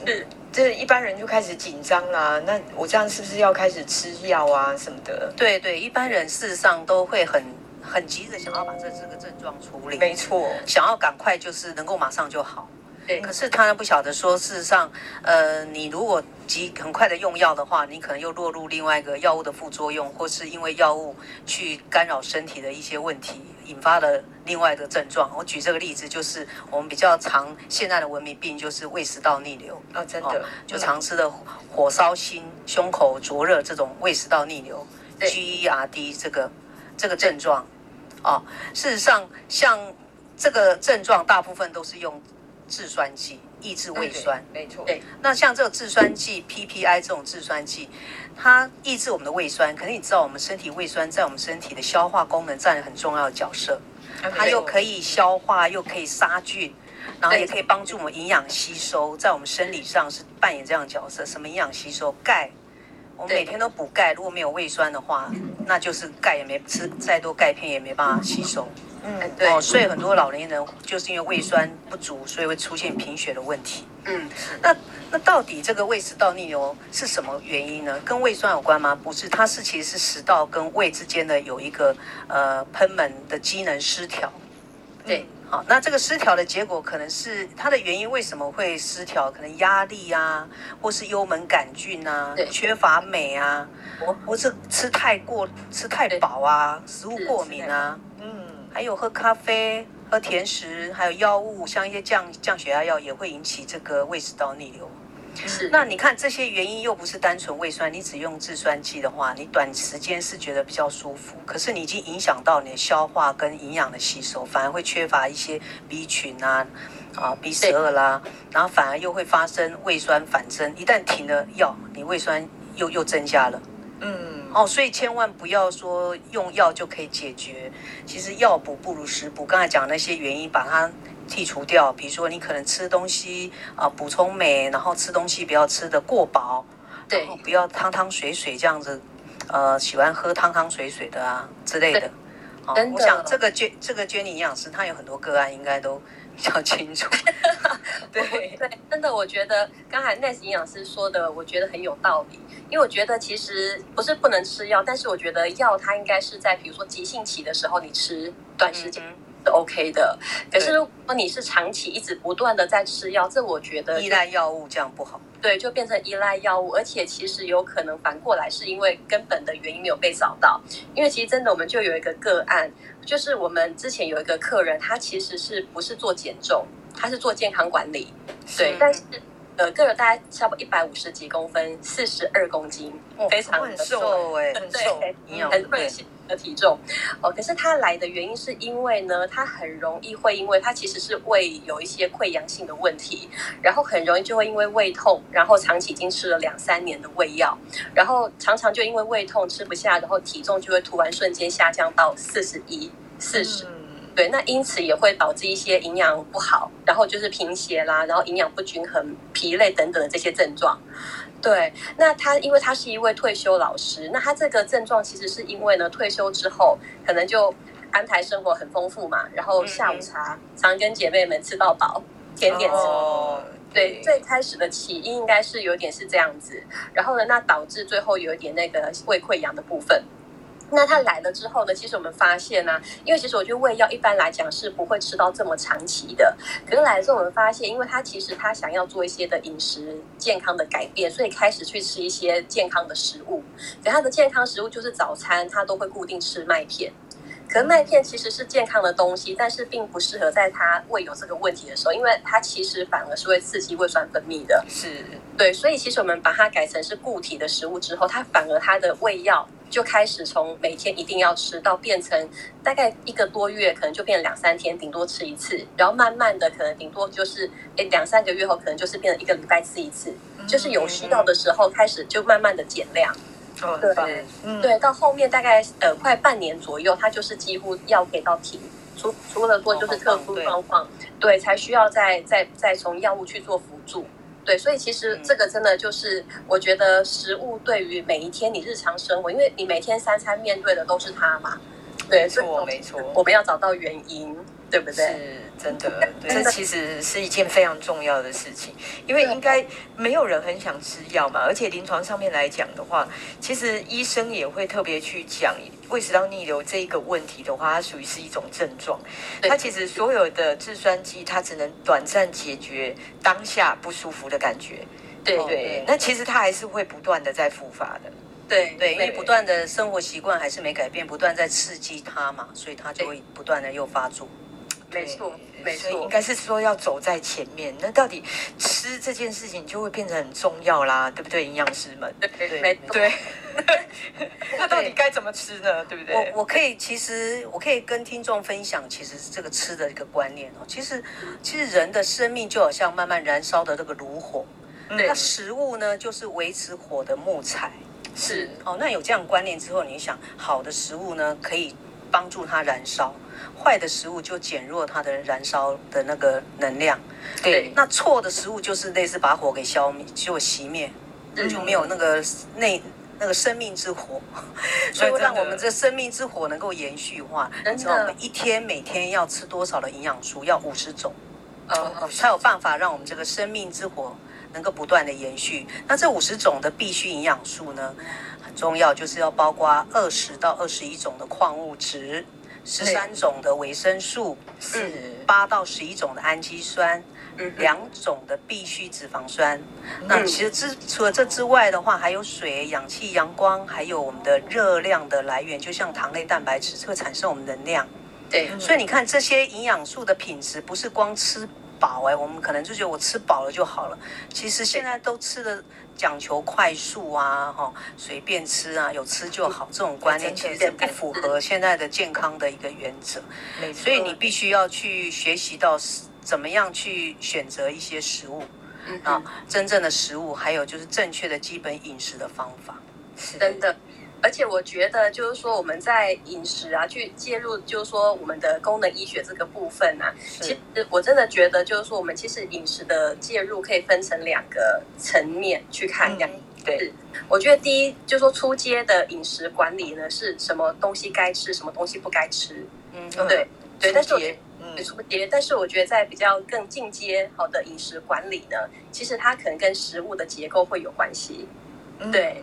这一般人就开始紧张啦。那我这样是不是要开始吃药啊什么的？对对，一般人事实上都会很很急着想要把这这个症状处理，没错，想要赶快就是能够马上就好。对，可是他不晓得说，事实上，呃，你如果急很快的用药的话，你可能又落入另外一个药物的副作用，或是因为药物去干扰身体的一些问题，引发了另外的症状。我举这个例子，就是我们比较常现在的文明病，就是胃食道逆流。啊、哦，真的，就常吃的火烧心、胸口灼热这种胃食道逆流，GERD 这个这个症状，哦，事实上，像这个症状，大部分都是用。制酸剂抑制胃酸，没错。对，那像这个制酸剂 PPI 这种制酸剂，它抑制我们的胃酸。可是你知道，我们身体胃酸在我们身体的消化功能占了很重要的角色。它又可以消化，又可以杀菌，然后也可以帮助我们营养吸收，在我们生理上是扮演这样的角色。什么营养吸收？钙，我们每天都补钙。如果没有胃酸的话，那就是钙也没吃再多钙片也没办法吸收。嗯，对哦，所以很多老年人就是因为胃酸不足，所以会出现贫血的问题。嗯，那那到底这个胃食道逆流是什么原因呢？跟胃酸有关吗？不是，它是其实是食道跟胃之间的有一个呃喷门的机能失调。对，好，那这个失调的结果可能是它的原因为什么会失调？可能压力啊，或是幽门杆菌啊，缺乏镁啊，或是吃太过吃太饱啊，食物过敏啊。嗯还有喝咖啡、喝甜食，还有药物，像一些降降血压药，也会引起这个胃食道逆流。是，那你看这些原因又不是单纯胃酸，你只用制酸剂的话，你短时间是觉得比较舒服，可是你已经影响到你的消化跟营养的吸收，反而会缺乏一些 B 群啊、啊 B 十二啦，然后反而又会发生胃酸反增，一旦停了药，你胃酸又又增加了。嗯。哦，所以千万不要说用药就可以解决。其实药补不如食补。刚才讲那些原因，把它剔除掉。比如说，你可能吃东西啊、呃，补充镁，然后吃东西不要吃得过饱，对，不要汤汤水水这样子，呃，喜欢喝汤汤水水的啊之类的。好，我想这个娟这个娟妮营养师，她有很多个案，应该都比较清楚。(laughs) 对 (laughs) 对，真的，我觉得刚才 Ness 营养师说的，我觉得很有道理。因为我觉得其实不是不能吃药，但是我觉得药它应该是在比如说急性期的时候你吃，短时间是 OK 的。可是如果你是长期一直不断的在吃药，这我觉得依赖药物这样不好。对，就变成依赖药物，而且其实有可能反过来是因为根本的原因没有被找到。因为其实真的我们就有一个个案，就是我们之前有一个客人，他其实是不是做减重，他是做健康管理，对，但是。呃，个人大概差不多一百五十几公分，四十二公斤，哦、非常的瘦哎，很瘦，很会形的体重。哦，可是他来的原因是因为呢，他很容易会因为他其实是胃有一些溃疡性的问题，然后很容易就会因为胃痛，然后长期已经吃了两三年的胃药，然后常常就因为胃痛吃不下，然后体重就会突然瞬间下降到四十一、四十。对，那因此也会导致一些营养不好，然后就是贫血啦，然后营养不均衡、疲累等等的这些症状。对，那他因为他是一位退休老师，那他这个症状其实是因为呢，退休之后可能就安排生活很丰富嘛，然后下午茶常跟姐妹们吃到饱，甜点吃。哦，对，最开始的起因应该是有点是这样子，然后呢，那导致最后有一点那个胃溃疡的部分。那他来了之后呢，其实我们发现呢、啊，因为其实我觉得胃药一般来讲是不会吃到这么长期的。可是来了之后，我们发现，因为他其实他想要做一些的饮食健康的改变，所以开始去吃一些健康的食物。可他的健康食物就是早餐，他都会固定吃麦片。可是麦片其实是健康的东西，但是并不适合在他胃有这个问题的时候，因为它其实反而是会刺激胃酸分泌的。是，对，所以其实我们把它改成是固体的食物之后，它反而它的胃药。就开始从每天一定要吃到变成大概一个多月，可能就变成两三天，顶多吃一次，然后慢慢的可能顶多就是诶两三个月后，可能就是变成一个礼拜吃一次，就是有需要的时候开始就慢慢的减量。哦、对，嗯、对，到后面大概呃快半年左右，它就是几乎药给到停，除除了说就是特殊状况，对，才需要再再再从药物去做辅助。对，所以其实这个真的就是，我觉得食物对于每一天你日常生活，因为你每天三餐面对的都是它嘛。对，没错，没错，我们要找到原因，对不对？是真的，(laughs) 这其实是一件非常重要的事情，因为应该没有人很想吃药嘛，而且临床上面来讲的话，其实医生也会特别去讲胃食道逆流这一个问题的话，它属于是一种症状，它其实所有的制酸剂，它只能短暂解决当下不舒服的感觉，对对，那其实它还是会不断的在复发的。对对，因为不断的生活习惯还是没改变，不断在刺激它嘛，所以它就会不断的又发作。没错，没错，应该是说要走在前面。那到底吃这件事情就会变得很重要啦，对不对，营养师们？对对对，(laughs) (laughs) 那到底该怎么吃呢？对不对？我我可以，其实我可以跟听众分享，其实是这个吃的一个观念哦。其实，其实人的生命就好像慢慢燃烧的那个炉火，那食物呢，就是维持火的木材。是哦，那有这样观念之后，你想好的食物呢，可以帮助它燃烧；坏的食物就减弱它的燃烧的那个能量。对，那错的食物就是类似把火给消灭，就熄灭，嗯、就没有那个内那个生命之火。(laughs) 所以让我们这生命之火能够延续化，你知道我们一天每天要吃多少的营养素？要五十种，呃，才有办法让我们这个生命之火。能够不断的延续，那这五十种的必需营养素呢，很重要，就是要包括二十到二十一种的矿物质，十三种的维生素，是八到十一种的氨基酸，两种的必需脂肪酸。那其实之除了这之外的话，还有水、氧气、阳光，还有我们的热量的来源，就像糖类、蛋白质，这会产生我们能量。对，所以你看这些营养素的品质，不是光吃。饱哎，我们可能就觉得我吃饱了就好了。其实现在都吃的讲求快速啊，哈，随便吃啊，有吃就好。这种观念其实不符合现在的健康的一个原则。所以你必须要去学习到怎么样去选择一些食物啊，真正的食物，还有就是正确的基本饮食的方法。是真的。而且我觉得，就是说我们在饮食啊，去介入，就是说我们的功能医学这个部分啊，其实我真的觉得，就是说我们其实饮食的介入可以分成两个层面去看。对，我觉得第一就是说初阶的饮食管理呢，是什么东西该吃，什么东西不该吃。嗯，对对。但是我觉得，嗯，初阶，但是我觉得在比较更进阶好的饮食管理呢，其实它可能跟食物的结构会有关系。对，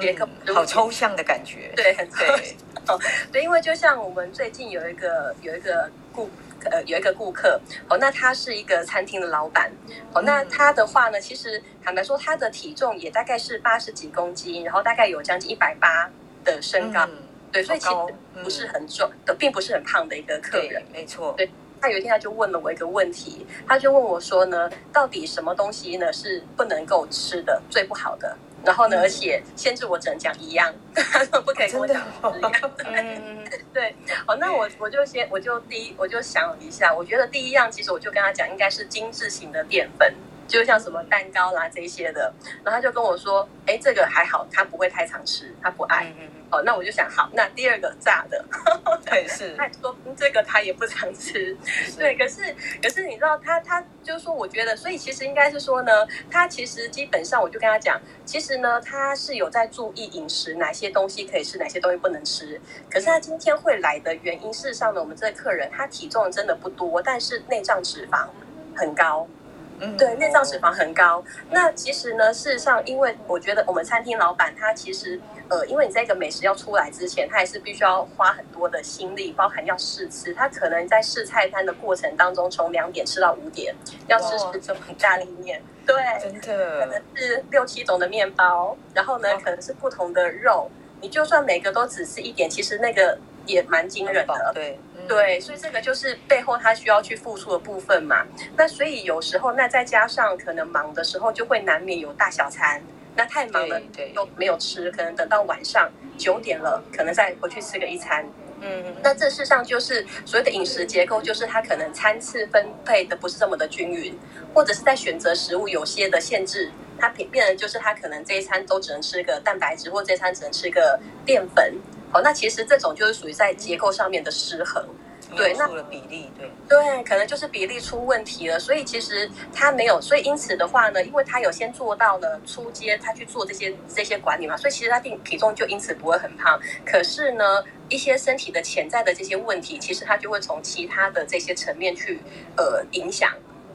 结构。嗯、好抽象的感觉，对，很 (laughs) 对，哦，对，因为就像我们最近有一个有一个顾呃有一个顾客哦，那他是一个餐厅的老板哦，那他的话呢，其实坦白说，他的体重也大概是八十几公斤，然后大概有将近一百八的身高，嗯、对，所以其实不是很重的，嗯、并不是很胖的一个客人，没错，对，他有一天他就问了我一个问题，他就问我说呢，到底什么东西呢是不能够吃的，最不好的？然后呢，而且限制我只能讲一样，他 (laughs) 说不可以跟我讲一样。嗯，(laughs) (laughs) 对。好，那我我就先我就第一我就想一下，我觉得第一样其实我就跟他讲，应该是精致型的淀粉，就像什么蛋糕啦这些的。然后他就跟我说，哎，这个还好，他不会太常吃，他不爱。嗯哦，那我就想好，那第二个炸的，(laughs) 对，是，(laughs) 他说这个他也不常吃，对，可是可是你知道他他就是说，我觉得，所以其实应该是说呢，他其实基本上我就跟他讲，其实呢他是有在注意饮食，哪些东西可以吃，哪些东西不能吃。可是他今天会来的原因，事实上呢，我们这个客人他体重真的不多，但是内脏脂肪很高。嗯，对，内脏脂肪很高。那其实呢，事实上，因为我觉得我们餐厅老板他其实，呃，因为你在一个美食要出来之前，他也是必须要花很多的心力，包含要试吃。他可能在试菜单的过程当中，从两点吃到五点，要试吃这么大里面，对，真的，可能是六七种的面包，然后呢，可能是不同的肉。你就算每个都只吃一点，其实那个也蛮惊人的，对。对，所以这个就是背后他需要去付出的部分嘛。那所以有时候，那再加上可能忙的时候，就会难免有大小餐。那太忙了又没有吃，可能等到晚上九点了，可能再回去吃个一餐。嗯，那这事实上就是所谓的饮食结构，就是他可能餐次分配的不是这么的均匀，或者是在选择食物有些的限制。他变变成就是他可能这一餐都只能吃个蛋白质，或这一餐只能吃个淀粉。哦，那其实这种就是属于在结构上面的失衡，对，那比例对对，可能就是比例出问题了。所以其实他没有，所以因此的话呢，因为他有先做到了出街，他去做这些这些管理嘛，所以其实他定体重就因此不会很胖。可是呢，一些身体的潜在的这些问题，其实他就会从其他的这些层面去呃影响。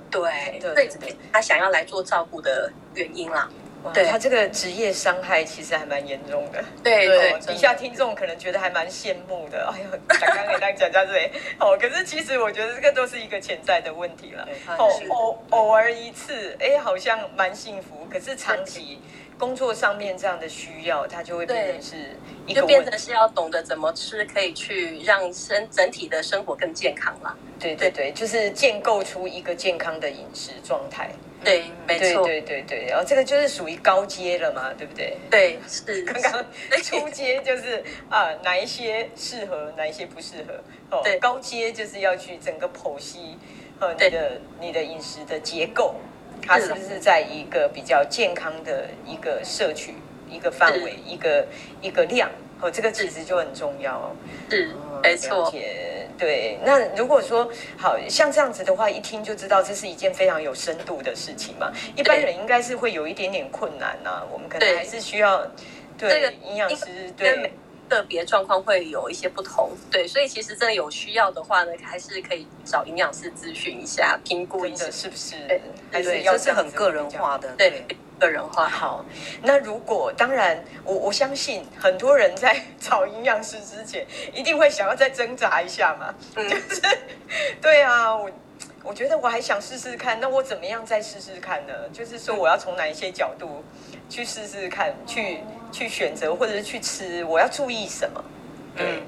对，对，对，对，他想要来做照顾的原因啦。对，他这个职业伤害其实还蛮严重的。对对，底下听众可能觉得还蛮羡慕的。哎呦，刚刚给大家讲讲这里，哦，可是其实我觉得这个都是一个潜在的问题了。偶偶偶尔一次，哎，好像蛮幸福，可是长期工作上面这样的需要，它就会变成是一个变成是要懂得怎么吃，可以去让身整体的生活更健康了。对对对，就是建构出一个健康的饮食状态。对，没错，对对对，然后这个就是属于高阶了嘛，对不对？对，(laughs) 是。刚刚初阶就是啊，哪一些适合，哪一些不适合。哦，对，高阶就是要去整个剖析，呃，你的你的饮食的结构，它是不是在一个比较健康的一个摄取一个范围，一个一个量。哦，这个其实就很重要哦。是，没错。对，那如果说好像这样子的话，一听就知道这是一件非常有深度的事情嘛。一般人应该是会有一点点困难呐、啊，我们可能还是需要对，营养师对个别状况会有一些不同。对，所以其实真的有需要的话呢，还是可以找营养师咨询一下，评估一下是不是？对，还是要这是很个人化的，对。对个人化好，那如果当然，我我相信很多人在找营养师之前，一定会想要再挣扎一下嘛。嗯，就是对啊，我我觉得我还想试试看，那我怎么样再试试看呢？就是说，我要从哪一些角度去试试看，去去选择或者是去吃，我要注意什么？嗯，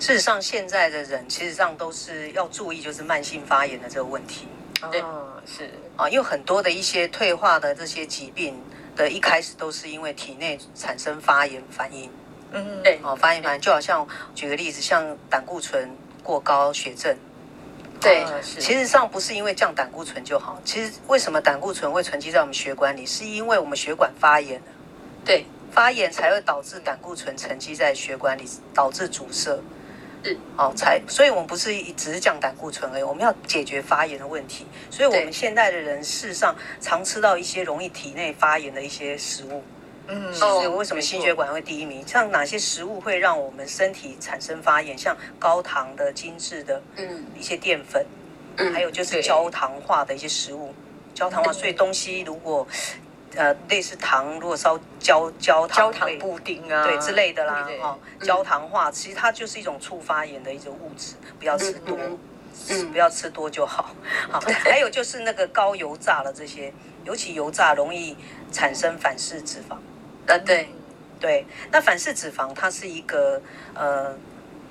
事实上，现在的人其实上都是要注意，就是慢性发炎的这个问题。对，是啊，因为很多的一些退化的这些疾病的一开始都是因为体内产生发炎反应。嗯，对，哦，发炎反应就好像举个例子，像胆固醇过高、血症。对，其实上不是因为降胆固醇就好。其实为什么胆固醇会沉积在我们血管里，是因为我们血管发炎。对，发炎才会导致胆固醇沉积在血管里，导致阻塞。是哦，才，所以我们不是只是降胆固醇而已，我们要解决发炎的问题。所以，我们现代的人事实上常吃到一些容易体内发炎的一些食物。嗯，所以为什么心血管会第一名？像哪些食物会让我们身体产生发炎？像高糖的、精致的，嗯，一些淀粉，嗯，还有就是焦糖化的一些食物，焦糖化。所以东西如果呃，类似糖，如果烧焦焦糖焦糖布丁啊，对之类的啦，哈、哦，焦糖化，其实它就是一种促发炎的一种物质，不要吃多，嗯，嗯，不要吃多就好。(laughs) 好，(laughs) 还有就是那个高油炸的这些，尤其油炸容易产生反式脂肪。呃，对，对，那反式脂肪它是一个呃，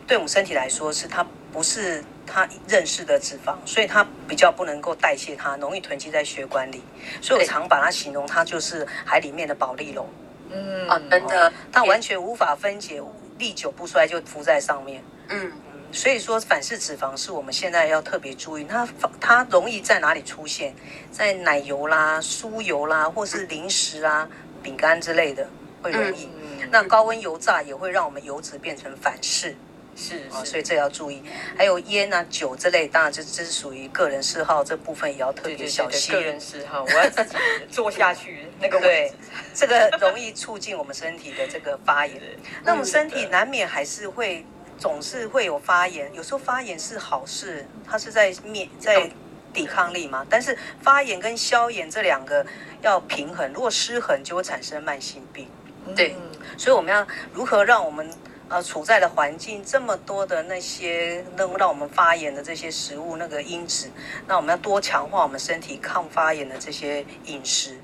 对我们身体来说是它不是。它认识的脂肪，所以它比较不能够代谢它，容易囤积在血管里。所以我常把它形容，它就是海里面的保丽龙。嗯啊，真的，它完全无法分解，历久不衰就浮在上面。嗯嗯，所以说反式脂肪是我们现在要特别注意，它它容易在哪里出现？在奶油啦、酥油啦，或是零食啊、饼干之类的会容易。嗯、那高温油炸也会让我们油脂变成反式。是啊，所以这要注意。还有烟啊、酒这类，当然这这是属于个人嗜好，这部分也要特别小心。对对对，个人嗜好，我要自己做下去那个位这个容易促进我们身体的这个发炎。那我们身体难免还是会总是会有发炎，有时候发炎是好事，它是在面在抵抗力嘛。但是发炎跟消炎这两个要平衡，如果失衡就会产生慢性病。对，所以我们要如何让我们。呃，处在的环境这么多的那些能让我们发炎的这些食物，那个因子，那我们要多强化我们身体抗发炎的这些饮食。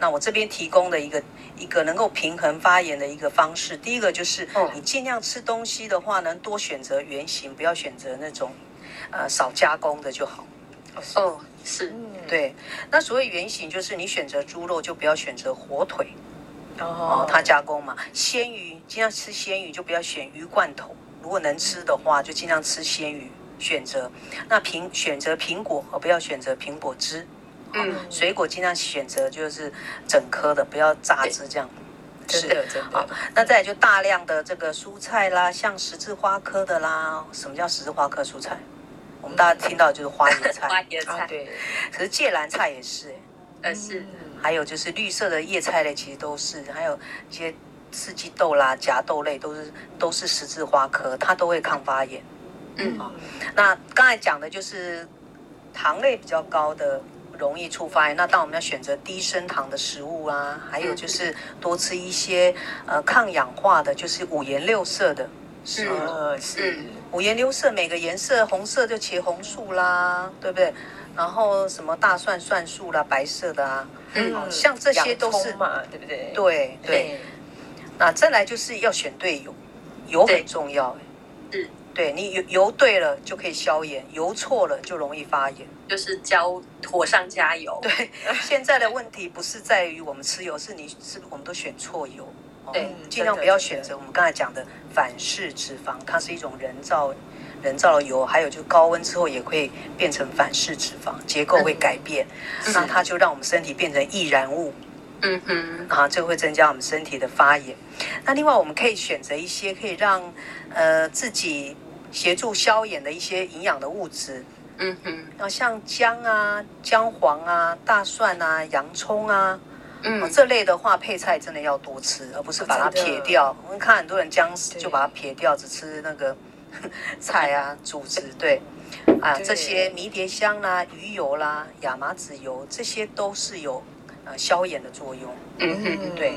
那我这边提供的一个一个能够平衡发炎的一个方式，第一个就是你尽量吃东西的话，能多选择原型，不要选择那种呃少加工的就好。哦，是，对。那所谓原型，就是你选择猪肉就不要选择火腿。哦，它加工嘛，鲜鱼尽量吃鲜鱼，就不要选鱼罐头。如果能吃的话，就尽量吃鲜鱼。选择那苹选择苹果，而不要选择苹果汁。嗯，水果尽量选择就是整颗的，不要榨汁这样。是的，真的。好，那再来就大量的这个蔬菜啦，像十字花科的啦。什么叫十字花科蔬菜？我们大家听到的就是花椰菜，(laughs) 花椰菜，啊、对，可是芥蓝菜也是，呃是，还有就是绿色的叶菜类，其实都是，还有一些四季豆啦、夹豆类，都是都是十字花科，它都会抗发炎。嗯，那刚才讲的就是糖类比较高的。容易触发，那当我们要选择低升糖的食物啊，还有就是多吃一些呃抗氧化的，就是五颜六色的食物。是，是五颜六色，每个颜色红色就茄红素啦，对不对？然后什么大蒜蒜素啦，白色的啊，嗯，像这些都是嘛，对不对？对对。那再来就是要选对油，油很重要。嗯，对你油油对了就可以消炎，油错了就容易发炎。就是浇火上加油。对，现在的问题不是在于我们吃油，是你是我们都选错油。对，哦、尽量不要选择我们刚才讲的反式脂肪，它是一种人造人造的油，还有就高温之后也会变成反式脂肪，结构会改变，嗯、那它就让我们身体变成易燃物。嗯哼，啊，这会增加我们身体的发炎。那另外我们可以选择一些可以让呃自己协助消炎的一些营养的物质。嗯哼，那像姜啊、姜黄啊、大蒜啊、洋葱啊，嗯、哦，这类的话配菜真的要多吃，而不是把它撇掉。我们看很多人姜就把它撇掉，只吃那个 (laughs) 菜啊、主食。对，啊，这些迷迭香啦、鱼油啦、亚麻籽油，这些都是有呃消炎的作用。嗯嗯，对，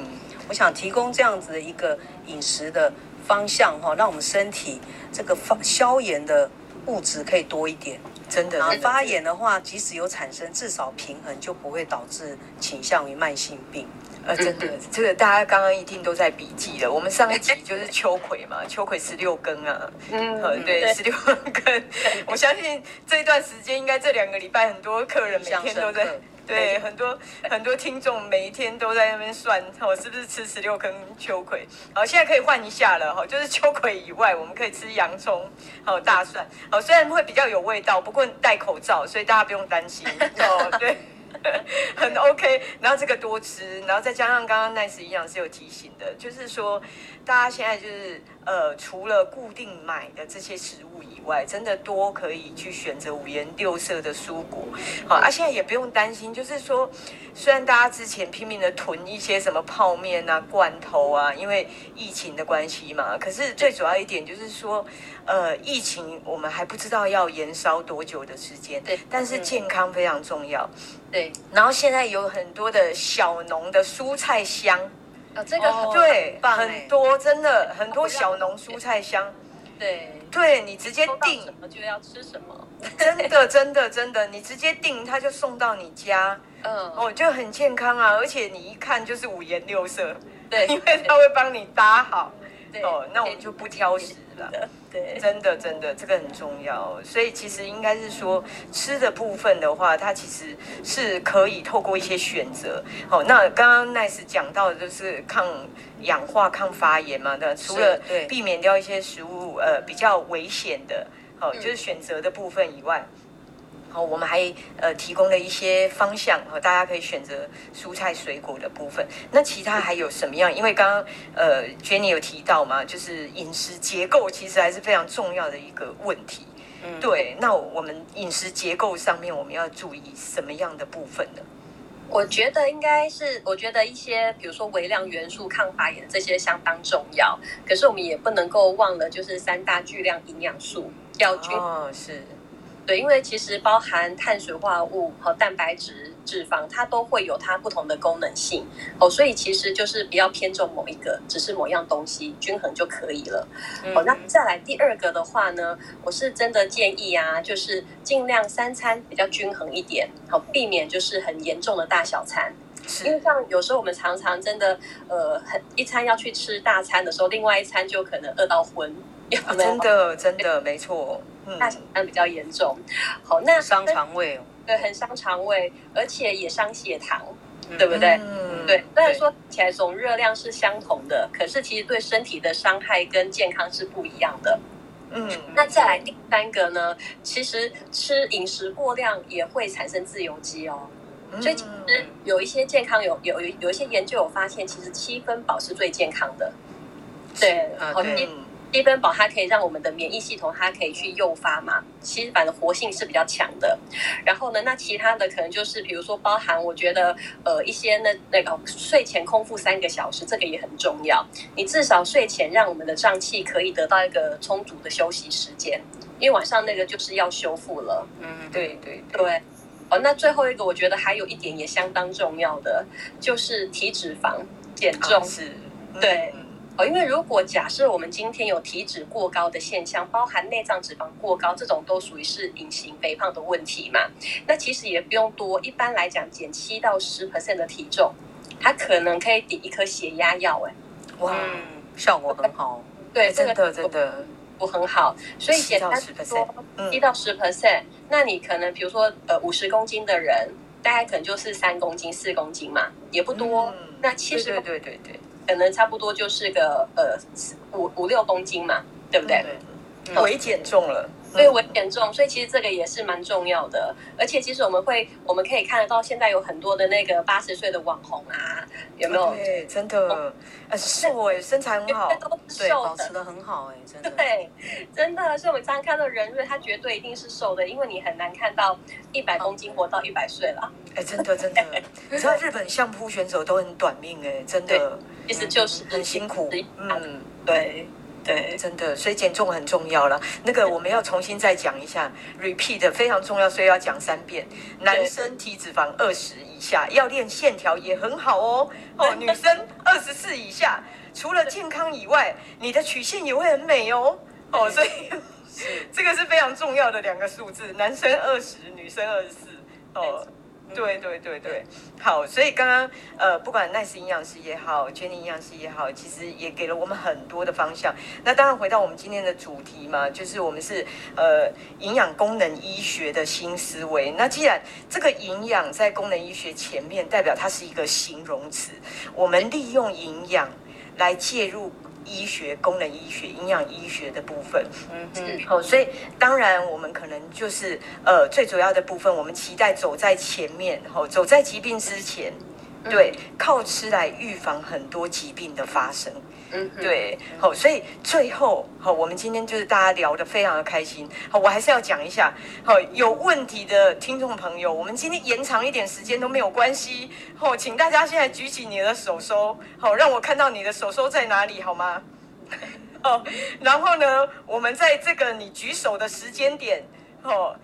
我想提供这样子的一个饮食的方向哈，让我们身体这个发消炎的物质可以多一点。真的，发炎的话，即使有产生，至少平衡就不会导致倾向于慢性病。呃，真的，这个大家刚刚一定都在笔记了。我们上一集就是秋葵嘛，秋葵十六根啊，嗯，对，十六根。我相信这一段时间，应该这两个礼拜，很多客人每天都在。对，很多很多听众每一天都在那边算，我是不是吃十六根秋葵？好，现在可以换一下了哈，就是秋葵以外，我们可以吃洋葱，还有大蒜。好，虽然会比较有味道，不过戴口罩，所以大家不用担心 (laughs) 哦。对。(laughs) 很 OK，然后这个多吃，然后再加上刚刚 Nice 营养师有提醒的，就是说大家现在就是呃，除了固定买的这些食物以外，真的多可以去选择五颜六色的蔬果。好，啊，现在也不用担心，就是说虽然大家之前拼命的囤一些什么泡面啊、罐头啊，因为疫情的关系嘛，可是最主要一点就是说，呃，疫情我们还不知道要延烧多久的时间，对，但是健康非常重要。对，然后现在有很多的小农的蔬菜箱，哦，这个很对，棒，很多真的很多小农蔬菜箱，对，对你直接订。什么就要吃什么，真的真的真的，你直接订他就送到你家，嗯，哦，就很健康啊，而且你一看就是五颜六色，对，(laughs) 因为他会帮你搭好，对，哦，那我们就不挑食了。对，真的真的，这个很重要。所以其实应该是说，吃的部分的话，它其实是可以透过一些选择。好，那刚刚 Nice 讲到的就是抗氧化、抗发炎嘛。那除了避免掉一些食物呃比较危险的，好，就是选择的部分以外。好，我们还呃提供了一些方向，和大家可以选择蔬菜水果的部分。那其他还有什么样？因为刚刚呃 Jenny 有提到嘛，就是饮食结构其实还是非常重要的一个问题。嗯，对。那我们饮食结构上面，我们要注意什么样的部分呢？我觉得应该是，我觉得一些比如说微量元素、抗发炎这些相当重要。可是我们也不能够忘了，就是三大巨量营养素要均哦，是。对，因为其实包含碳水化合物和蛋白质、脂肪，它都会有它不同的功能性哦，所以其实就是不要偏重某一个，只是某样东西均衡就可以了。嗯、哦，那再来第二个的话呢，我是真的建议啊，就是尽量三餐比较均衡一点，好、哦、避免就是很严重的大小餐。是因为像有时候我们常常真的呃，很一餐要去吃大餐的时候，另外一餐就可能饿到昏。有 (laughs) 没有？真的，真的没错。大小餐比较严重，好，那伤肠胃哦，对，很伤肠胃，而且也伤血糖，嗯、对不对？嗯，对。虽然说起来总热量是相同的，可是其实对身体的伤害跟健康是不一样的。嗯，那再来第三个呢？其实吃饮食过量也会产生自由基哦，嗯、所以其实有一些健康有有有有一些研究有发现，其实七分饱是最健康的。对，好，嗯七分饱它可以让我们的免疫系统它可以去诱发嘛，其实反正活性是比较强的。然后呢，那其他的可能就是比如说包含我觉得呃一些那那个睡前空腹三个小时，这个也很重要。你至少睡前让我们的脏器可以得到一个充足的休息时间，因为晚上那个就是要修复了。嗯，对对对。对哦，那最后一个我觉得还有一点也相当重要的，就是体脂肪减重。啊、是，对。哦，因为如果假设我们今天有体脂过高的现象，包含内脏脂肪过高，这种都属于是隐形肥胖的问题嘛。那其实也不用多，一般来讲减七到十 percent 的体重，它可能可以抵一颗血压药。哎，哇，效果很好。对，真的真的不很好。所以简单说，一到十 percent，那你可能比如说呃五十公斤的人，大概可能就是三公斤、四公斤嘛，也不多。嗯、那七十对对对对。可能差不多就是个呃五五六公斤嘛，对不对？对，微减重了，所以微减重，所以其实这个也是蛮重要的。而且其实我们会，我们可以看得到，现在有很多的那个八十岁的网红啊，有没有？对，真的，呃，瘦哎，身材很好，对，保持的很好哎，真的。对，真的，所以我们常常看到人瑞，他绝对一定是瘦的，因为你很难看到一百公斤活到一百岁了。哎，真的真的，(laughs) 你知道日本相扑选手都很短命哎，真的。其实就是很辛苦，嗯，对对，真的，所以减重很重要了。那个我们要重新再讲一下，repeat 非常重要，所以要讲三遍。男生体脂肪二十以下，要练线条也很好哦。哦，女生二十四以下，除了健康以外，你的曲线也会很美哦。哦，所以 (laughs) 这个是非常重要的两个数字，男生二十，女生二十四。哦。对对对对，好，所以刚刚呃，不管奈斯营养师也好，Jenny 营养师也好，其实也给了我们很多的方向。那当然回到我们今天的主题嘛，就是我们是呃营养功能医学的新思维。那既然这个营养在功能医学前面，代表它是一个形容词，我们利用营养来介入。医学、功能医学、营养医学的部分，嗯嗯，好，所以当然我们可能就是呃最主要的部分，我们期待走在前面，哦，走在疾病之前，对，靠吃来预防很多疾病的发生，嗯，对，好，所以最后，好，我们今天就是大家聊得非常的开心，好，我还是要讲一下，好，有问题的听众朋友，我们今天延长一点时间都没有关系，好，请大家现在举起你的手手，好，让我看到你的手手在哪里，好吗？(laughs) 哦，然后呢，我们在这个你举手的时间点，哦，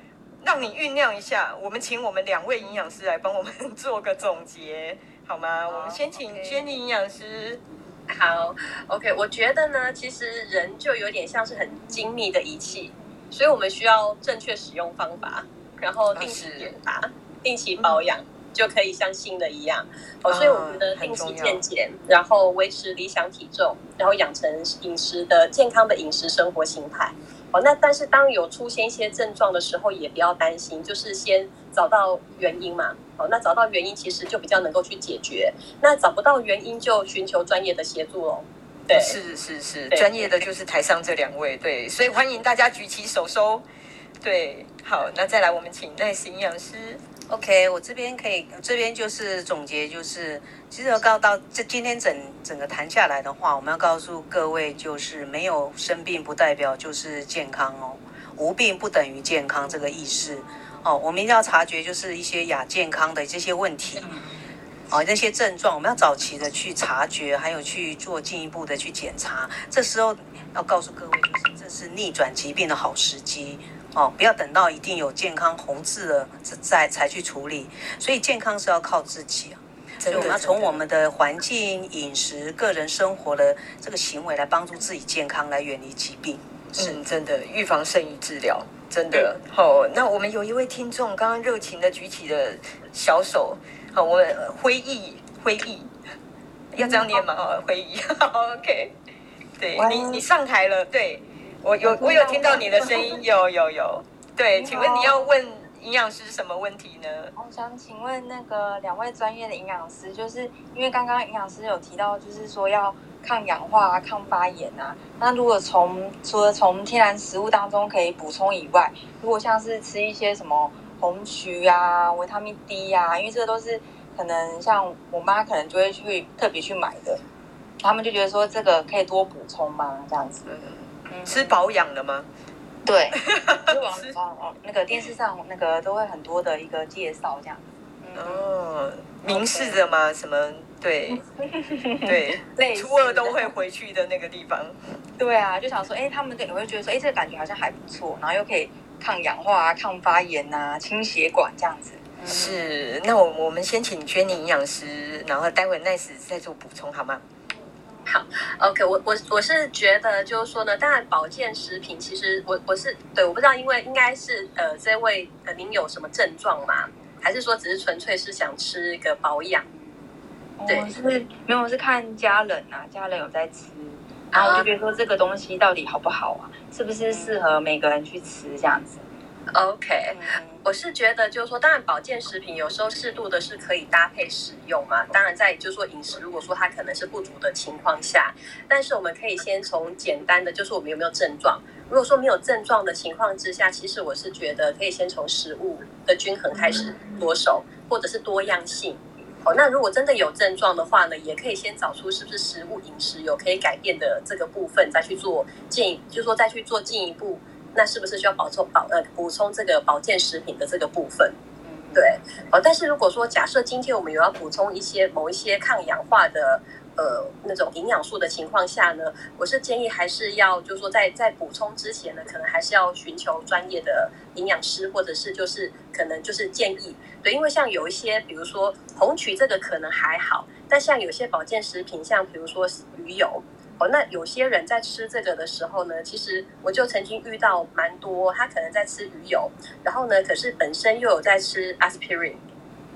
让你酝酿一下，我们请我们两位营养师来帮我们 (laughs) 做个总结，好吗？好，我们先请 Jenny 营养师。好，OK，我觉得呢，其实人就有点像是很精密的仪器，所以我们需要正确使用方法，然后定期检查、啊、定期保养。嗯就可以像新的一样哦，所以我觉得定期健检，然后维持理想体重，然后养成饮食的健康的饮食生活形态哦。那但是当有出现一些症状的时候，也不要担心，就是先找到原因嘛。哦，那找到原因其实就比较能够去解决。那找不到原因就寻求专业的协助哦。对，是是是，专业的就是台上这两位，对，所以欢迎大家举起手收。对，好，那再来我们请耐心营养师。OK，我这边可以，这边就是总结，就是其实要告到这今天整整个谈下来的话，我们要告诉各位，就是没有生病不代表就是健康哦，无病不等于健康这个意思哦。我们一定要察觉，就是一些亚健康的这些问题，哦，那些症状，我们要早期的去察觉，还有去做进一步的去检查。这时候要告诉各位，就是这是逆转疾病的好时机。哦，不要等到一定有健康红字了再才去处理，所以健康是要靠自己啊。所以我们要从我们的环境、饮食、个人生活的这个行为来帮助自己健康，来远离疾病。是、嗯、真的，预防胜于治疗，真的。好、哦，那我们有一位听众刚刚热情的举起了小手，好，我们辉毅辉毅，要这样念吗？哦，辉毅，(laughs) OK，对你，你上台了，对。我有我有听到你的声音，(laughs) 有有有，对，请问你要问营养师什么问题呢？我想请问那个两位专业的营养师，就是因为刚刚营养师有提到，就是说要抗氧化啊、抗发炎啊。那如果从除了从天然食物当中可以补充以外，如果像是吃一些什么红曲啊、维他命 D 啊，因为这个都是可能像我妈可能就会去特别去买的，他们就觉得说这个可以多补充吗？这样子。吃保养的吗？对，(laughs) 就网哦哦，那个电视上那个都会很多的一个介绍这样。哦，明示的吗？什么？对 (laughs) 对对，初二都会回去的那个地方。对啊，就想说，哎，他们也会觉得说，哎，这个感觉好像还不错，然后又可以抗氧化啊、抗发炎啊、清血管这样子。是，那我我们先请 Jenny 营养师，然后待会 Nice 再做补充好吗？好，OK，我我我是觉得就是说呢，当然保健食品其实我我是对，我不知道，因为应该是呃这位呃您有什么症状吗？还是说只是纯粹是想吃一个保养？对，哦、是不是没有？是看家人啊，家人有在吃，然后我就觉得说这个东西到底好不好啊？是不是适合每个人去吃这样子？OK，我是觉得就是说，当然保健食品有时候适度的是可以搭配使用嘛。当然在就是说饮食，如果说它可能是不足的情况下，但是我们可以先从简单的，就是我们有没有症状。如果说没有症状的情况之下，其实我是觉得可以先从食物的均衡开始着手，或者是多样性。哦，那如果真的有症状的话呢，也可以先找出是不是食物饮食有可以改变的这个部分，再去做进，就是说再去做进一步，那是不是需要保充保呃补充这个保健食品的这个部分？对，哦，但是如果说假设今天我们有要补充一些某一些抗氧化的。呃，那种营养素的情况下呢，我是建议还是要，就是说在在补充之前呢，可能还是要寻求专业的营养师，或者是就是可能就是建议，对，因为像有一些，比如说红曲这个可能还好，但像有些保健食品，像比如说鱼油，哦，那有些人在吃这个的时候呢，其实我就曾经遇到蛮多，他可能在吃鱼油，然后呢，可是本身又有在吃 aspirin。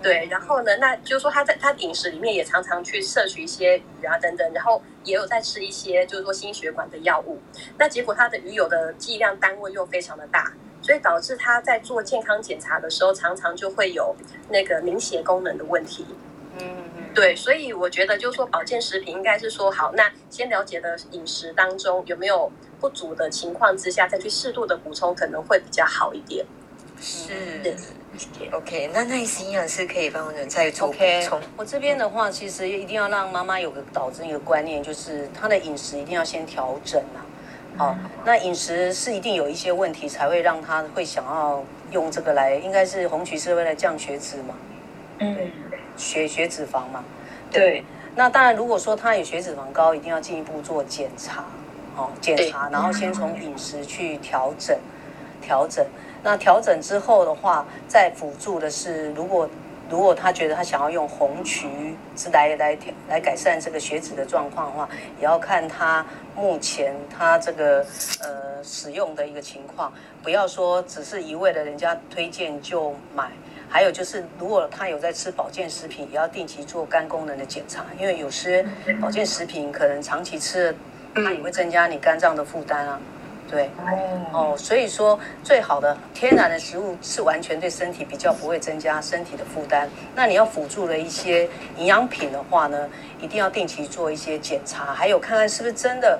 对，然后呢，那就是说他在他饮食里面也常常去摄取一些鱼啊等等，然后也有在吃一些就是说心血管的药物。那结果他的鱼油的剂量单位又非常的大，所以导致他在做健康检查的时候，常常就会有那个凝血功能的问题。嗯嗯，对，所以我觉得就是说保健食品应该是说好，那先了解的饮食当中有没有不足的情况之下，再去适度的补充可能会比较好一点。是。OK，那那营养师可以帮我们再做补充。Okay, 我这边的话，其实一定要让妈妈有个导致一个观念，就是她的饮食一定要先调整啊。好，那饮食是一定有一些问题，才会让她会想要用这个来，应该是红曲是为了降血脂嘛？嗯，血血脂肪嘛。对。对那当然，如果说他有血脂肪高，一定要进一步做检查。哦，检查，然后先从饮食去调整，调整。那调整之后的话，再辅助的是，如果如果他觉得他想要用红曲是来来来改善这个血脂的状况的话，也要看他目前他这个呃使用的一个情况，不要说只是一味的人家推荐就买。还有就是，如果他有在吃保健食品，也要定期做肝功能的检查，因为有些保健食品可能长期吃，它也会增加你肝脏的负担啊。对，哦，所以说最好的天然的食物是完全对身体比较不会增加身体的负担。那你要辅助了一些营养品的话呢，一定要定期做一些检查，还有看看是不是真的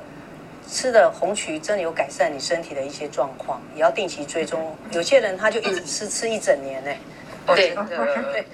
吃的红曲真的有改善你身体的一些状况，也要定期追踪。有些人他就一直吃吃一整年呢，对对对，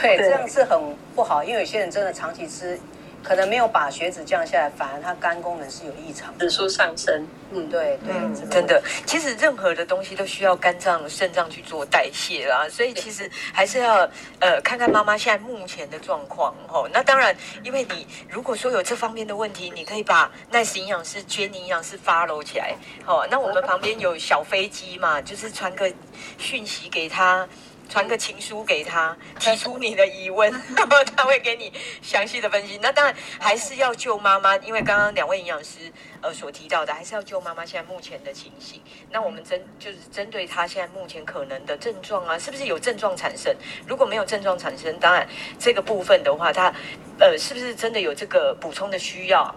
对，这样是很不好，因为有些人真的长期吃。可能没有把血脂降下来，反而他肝功能是有异常，指数上升。嗯，对对，嗯、真的。其实任何的东西都需要肝脏、肾脏去做代谢啦，所以其实还是要呃看看妈妈现在目前的状况哦。那当然，因为你如果说有这方面的问题，你可以把 Nice 营养师、Jenny 营养师 follow 起来。哦，那我们旁边有小飞机嘛，就是传个讯息给他。传个情书给他，提出你的疑问，(laughs) 然后他会给你详细的分析。那当然还是要救妈妈，因为刚刚两位营养师呃所提到的，还是要救妈妈现在目前的情形。那我们针就是针对她现在目前可能的症状啊，是不是有症状产生？如果没有症状产生，当然这个部分的话，她呃是不是真的有这个补充的需要，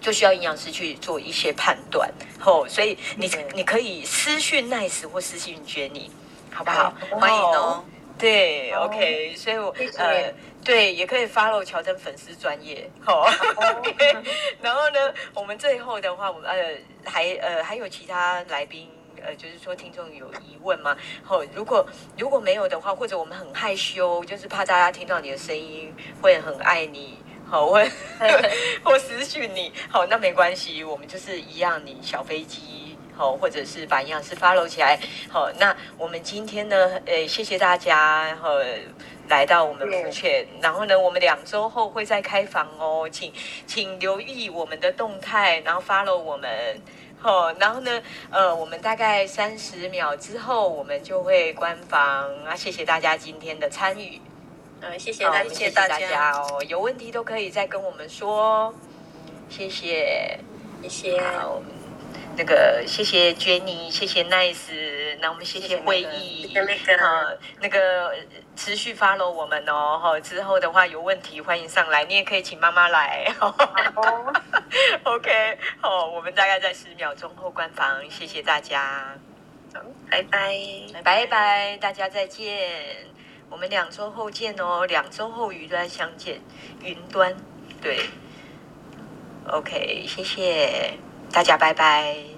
就需要营养师去做一些判断。哦，所以你你可以私讯 Nice 或私讯 Jenny。好不好？欢迎哦。对，OK，所以我呃，对，也可以 follow 乔真粉丝专业。好，(laughs) OK。然后呢，我们最后的话，我们呃还呃还有其他来宾呃，就是说听众有疑问吗？好，如果如果没有的话，或者我们很害羞，就是怕大家听到你的声音会很爱你。好，我 (laughs) (laughs) 或私讯你，好，那没关系，我们就是一样，你小飞机，好，或者是把营养师 follow 起来，好，那我们今天呢，呃，谢谢大家，好，来到我们福雀，然后呢，我们两周后会再开房哦，请请留意我们的动态，然后 follow 我们，好，然后呢，呃，我们大概三十秒之后，我们就会关房，啊，谢谢大家今天的参与。嗯，谢谢。大家，谢谢大家哦，有问题都可以再跟我们说，谢谢，谢谢。好，那个谢谢 Jenny，谢谢 Nice，那我们谢谢会议，谢谢那个，呃，那个持续 follow 我们哦，哈，之后的话有问题欢迎上来，你也可以请妈妈来，哦，(laughs) OK，好，我们大概在十秒钟后关房，谢谢大家，好，拜拜，拜拜，大家再见。我们两周后见哦，两周后云端相见，云端，对，OK，谢谢大家，拜拜。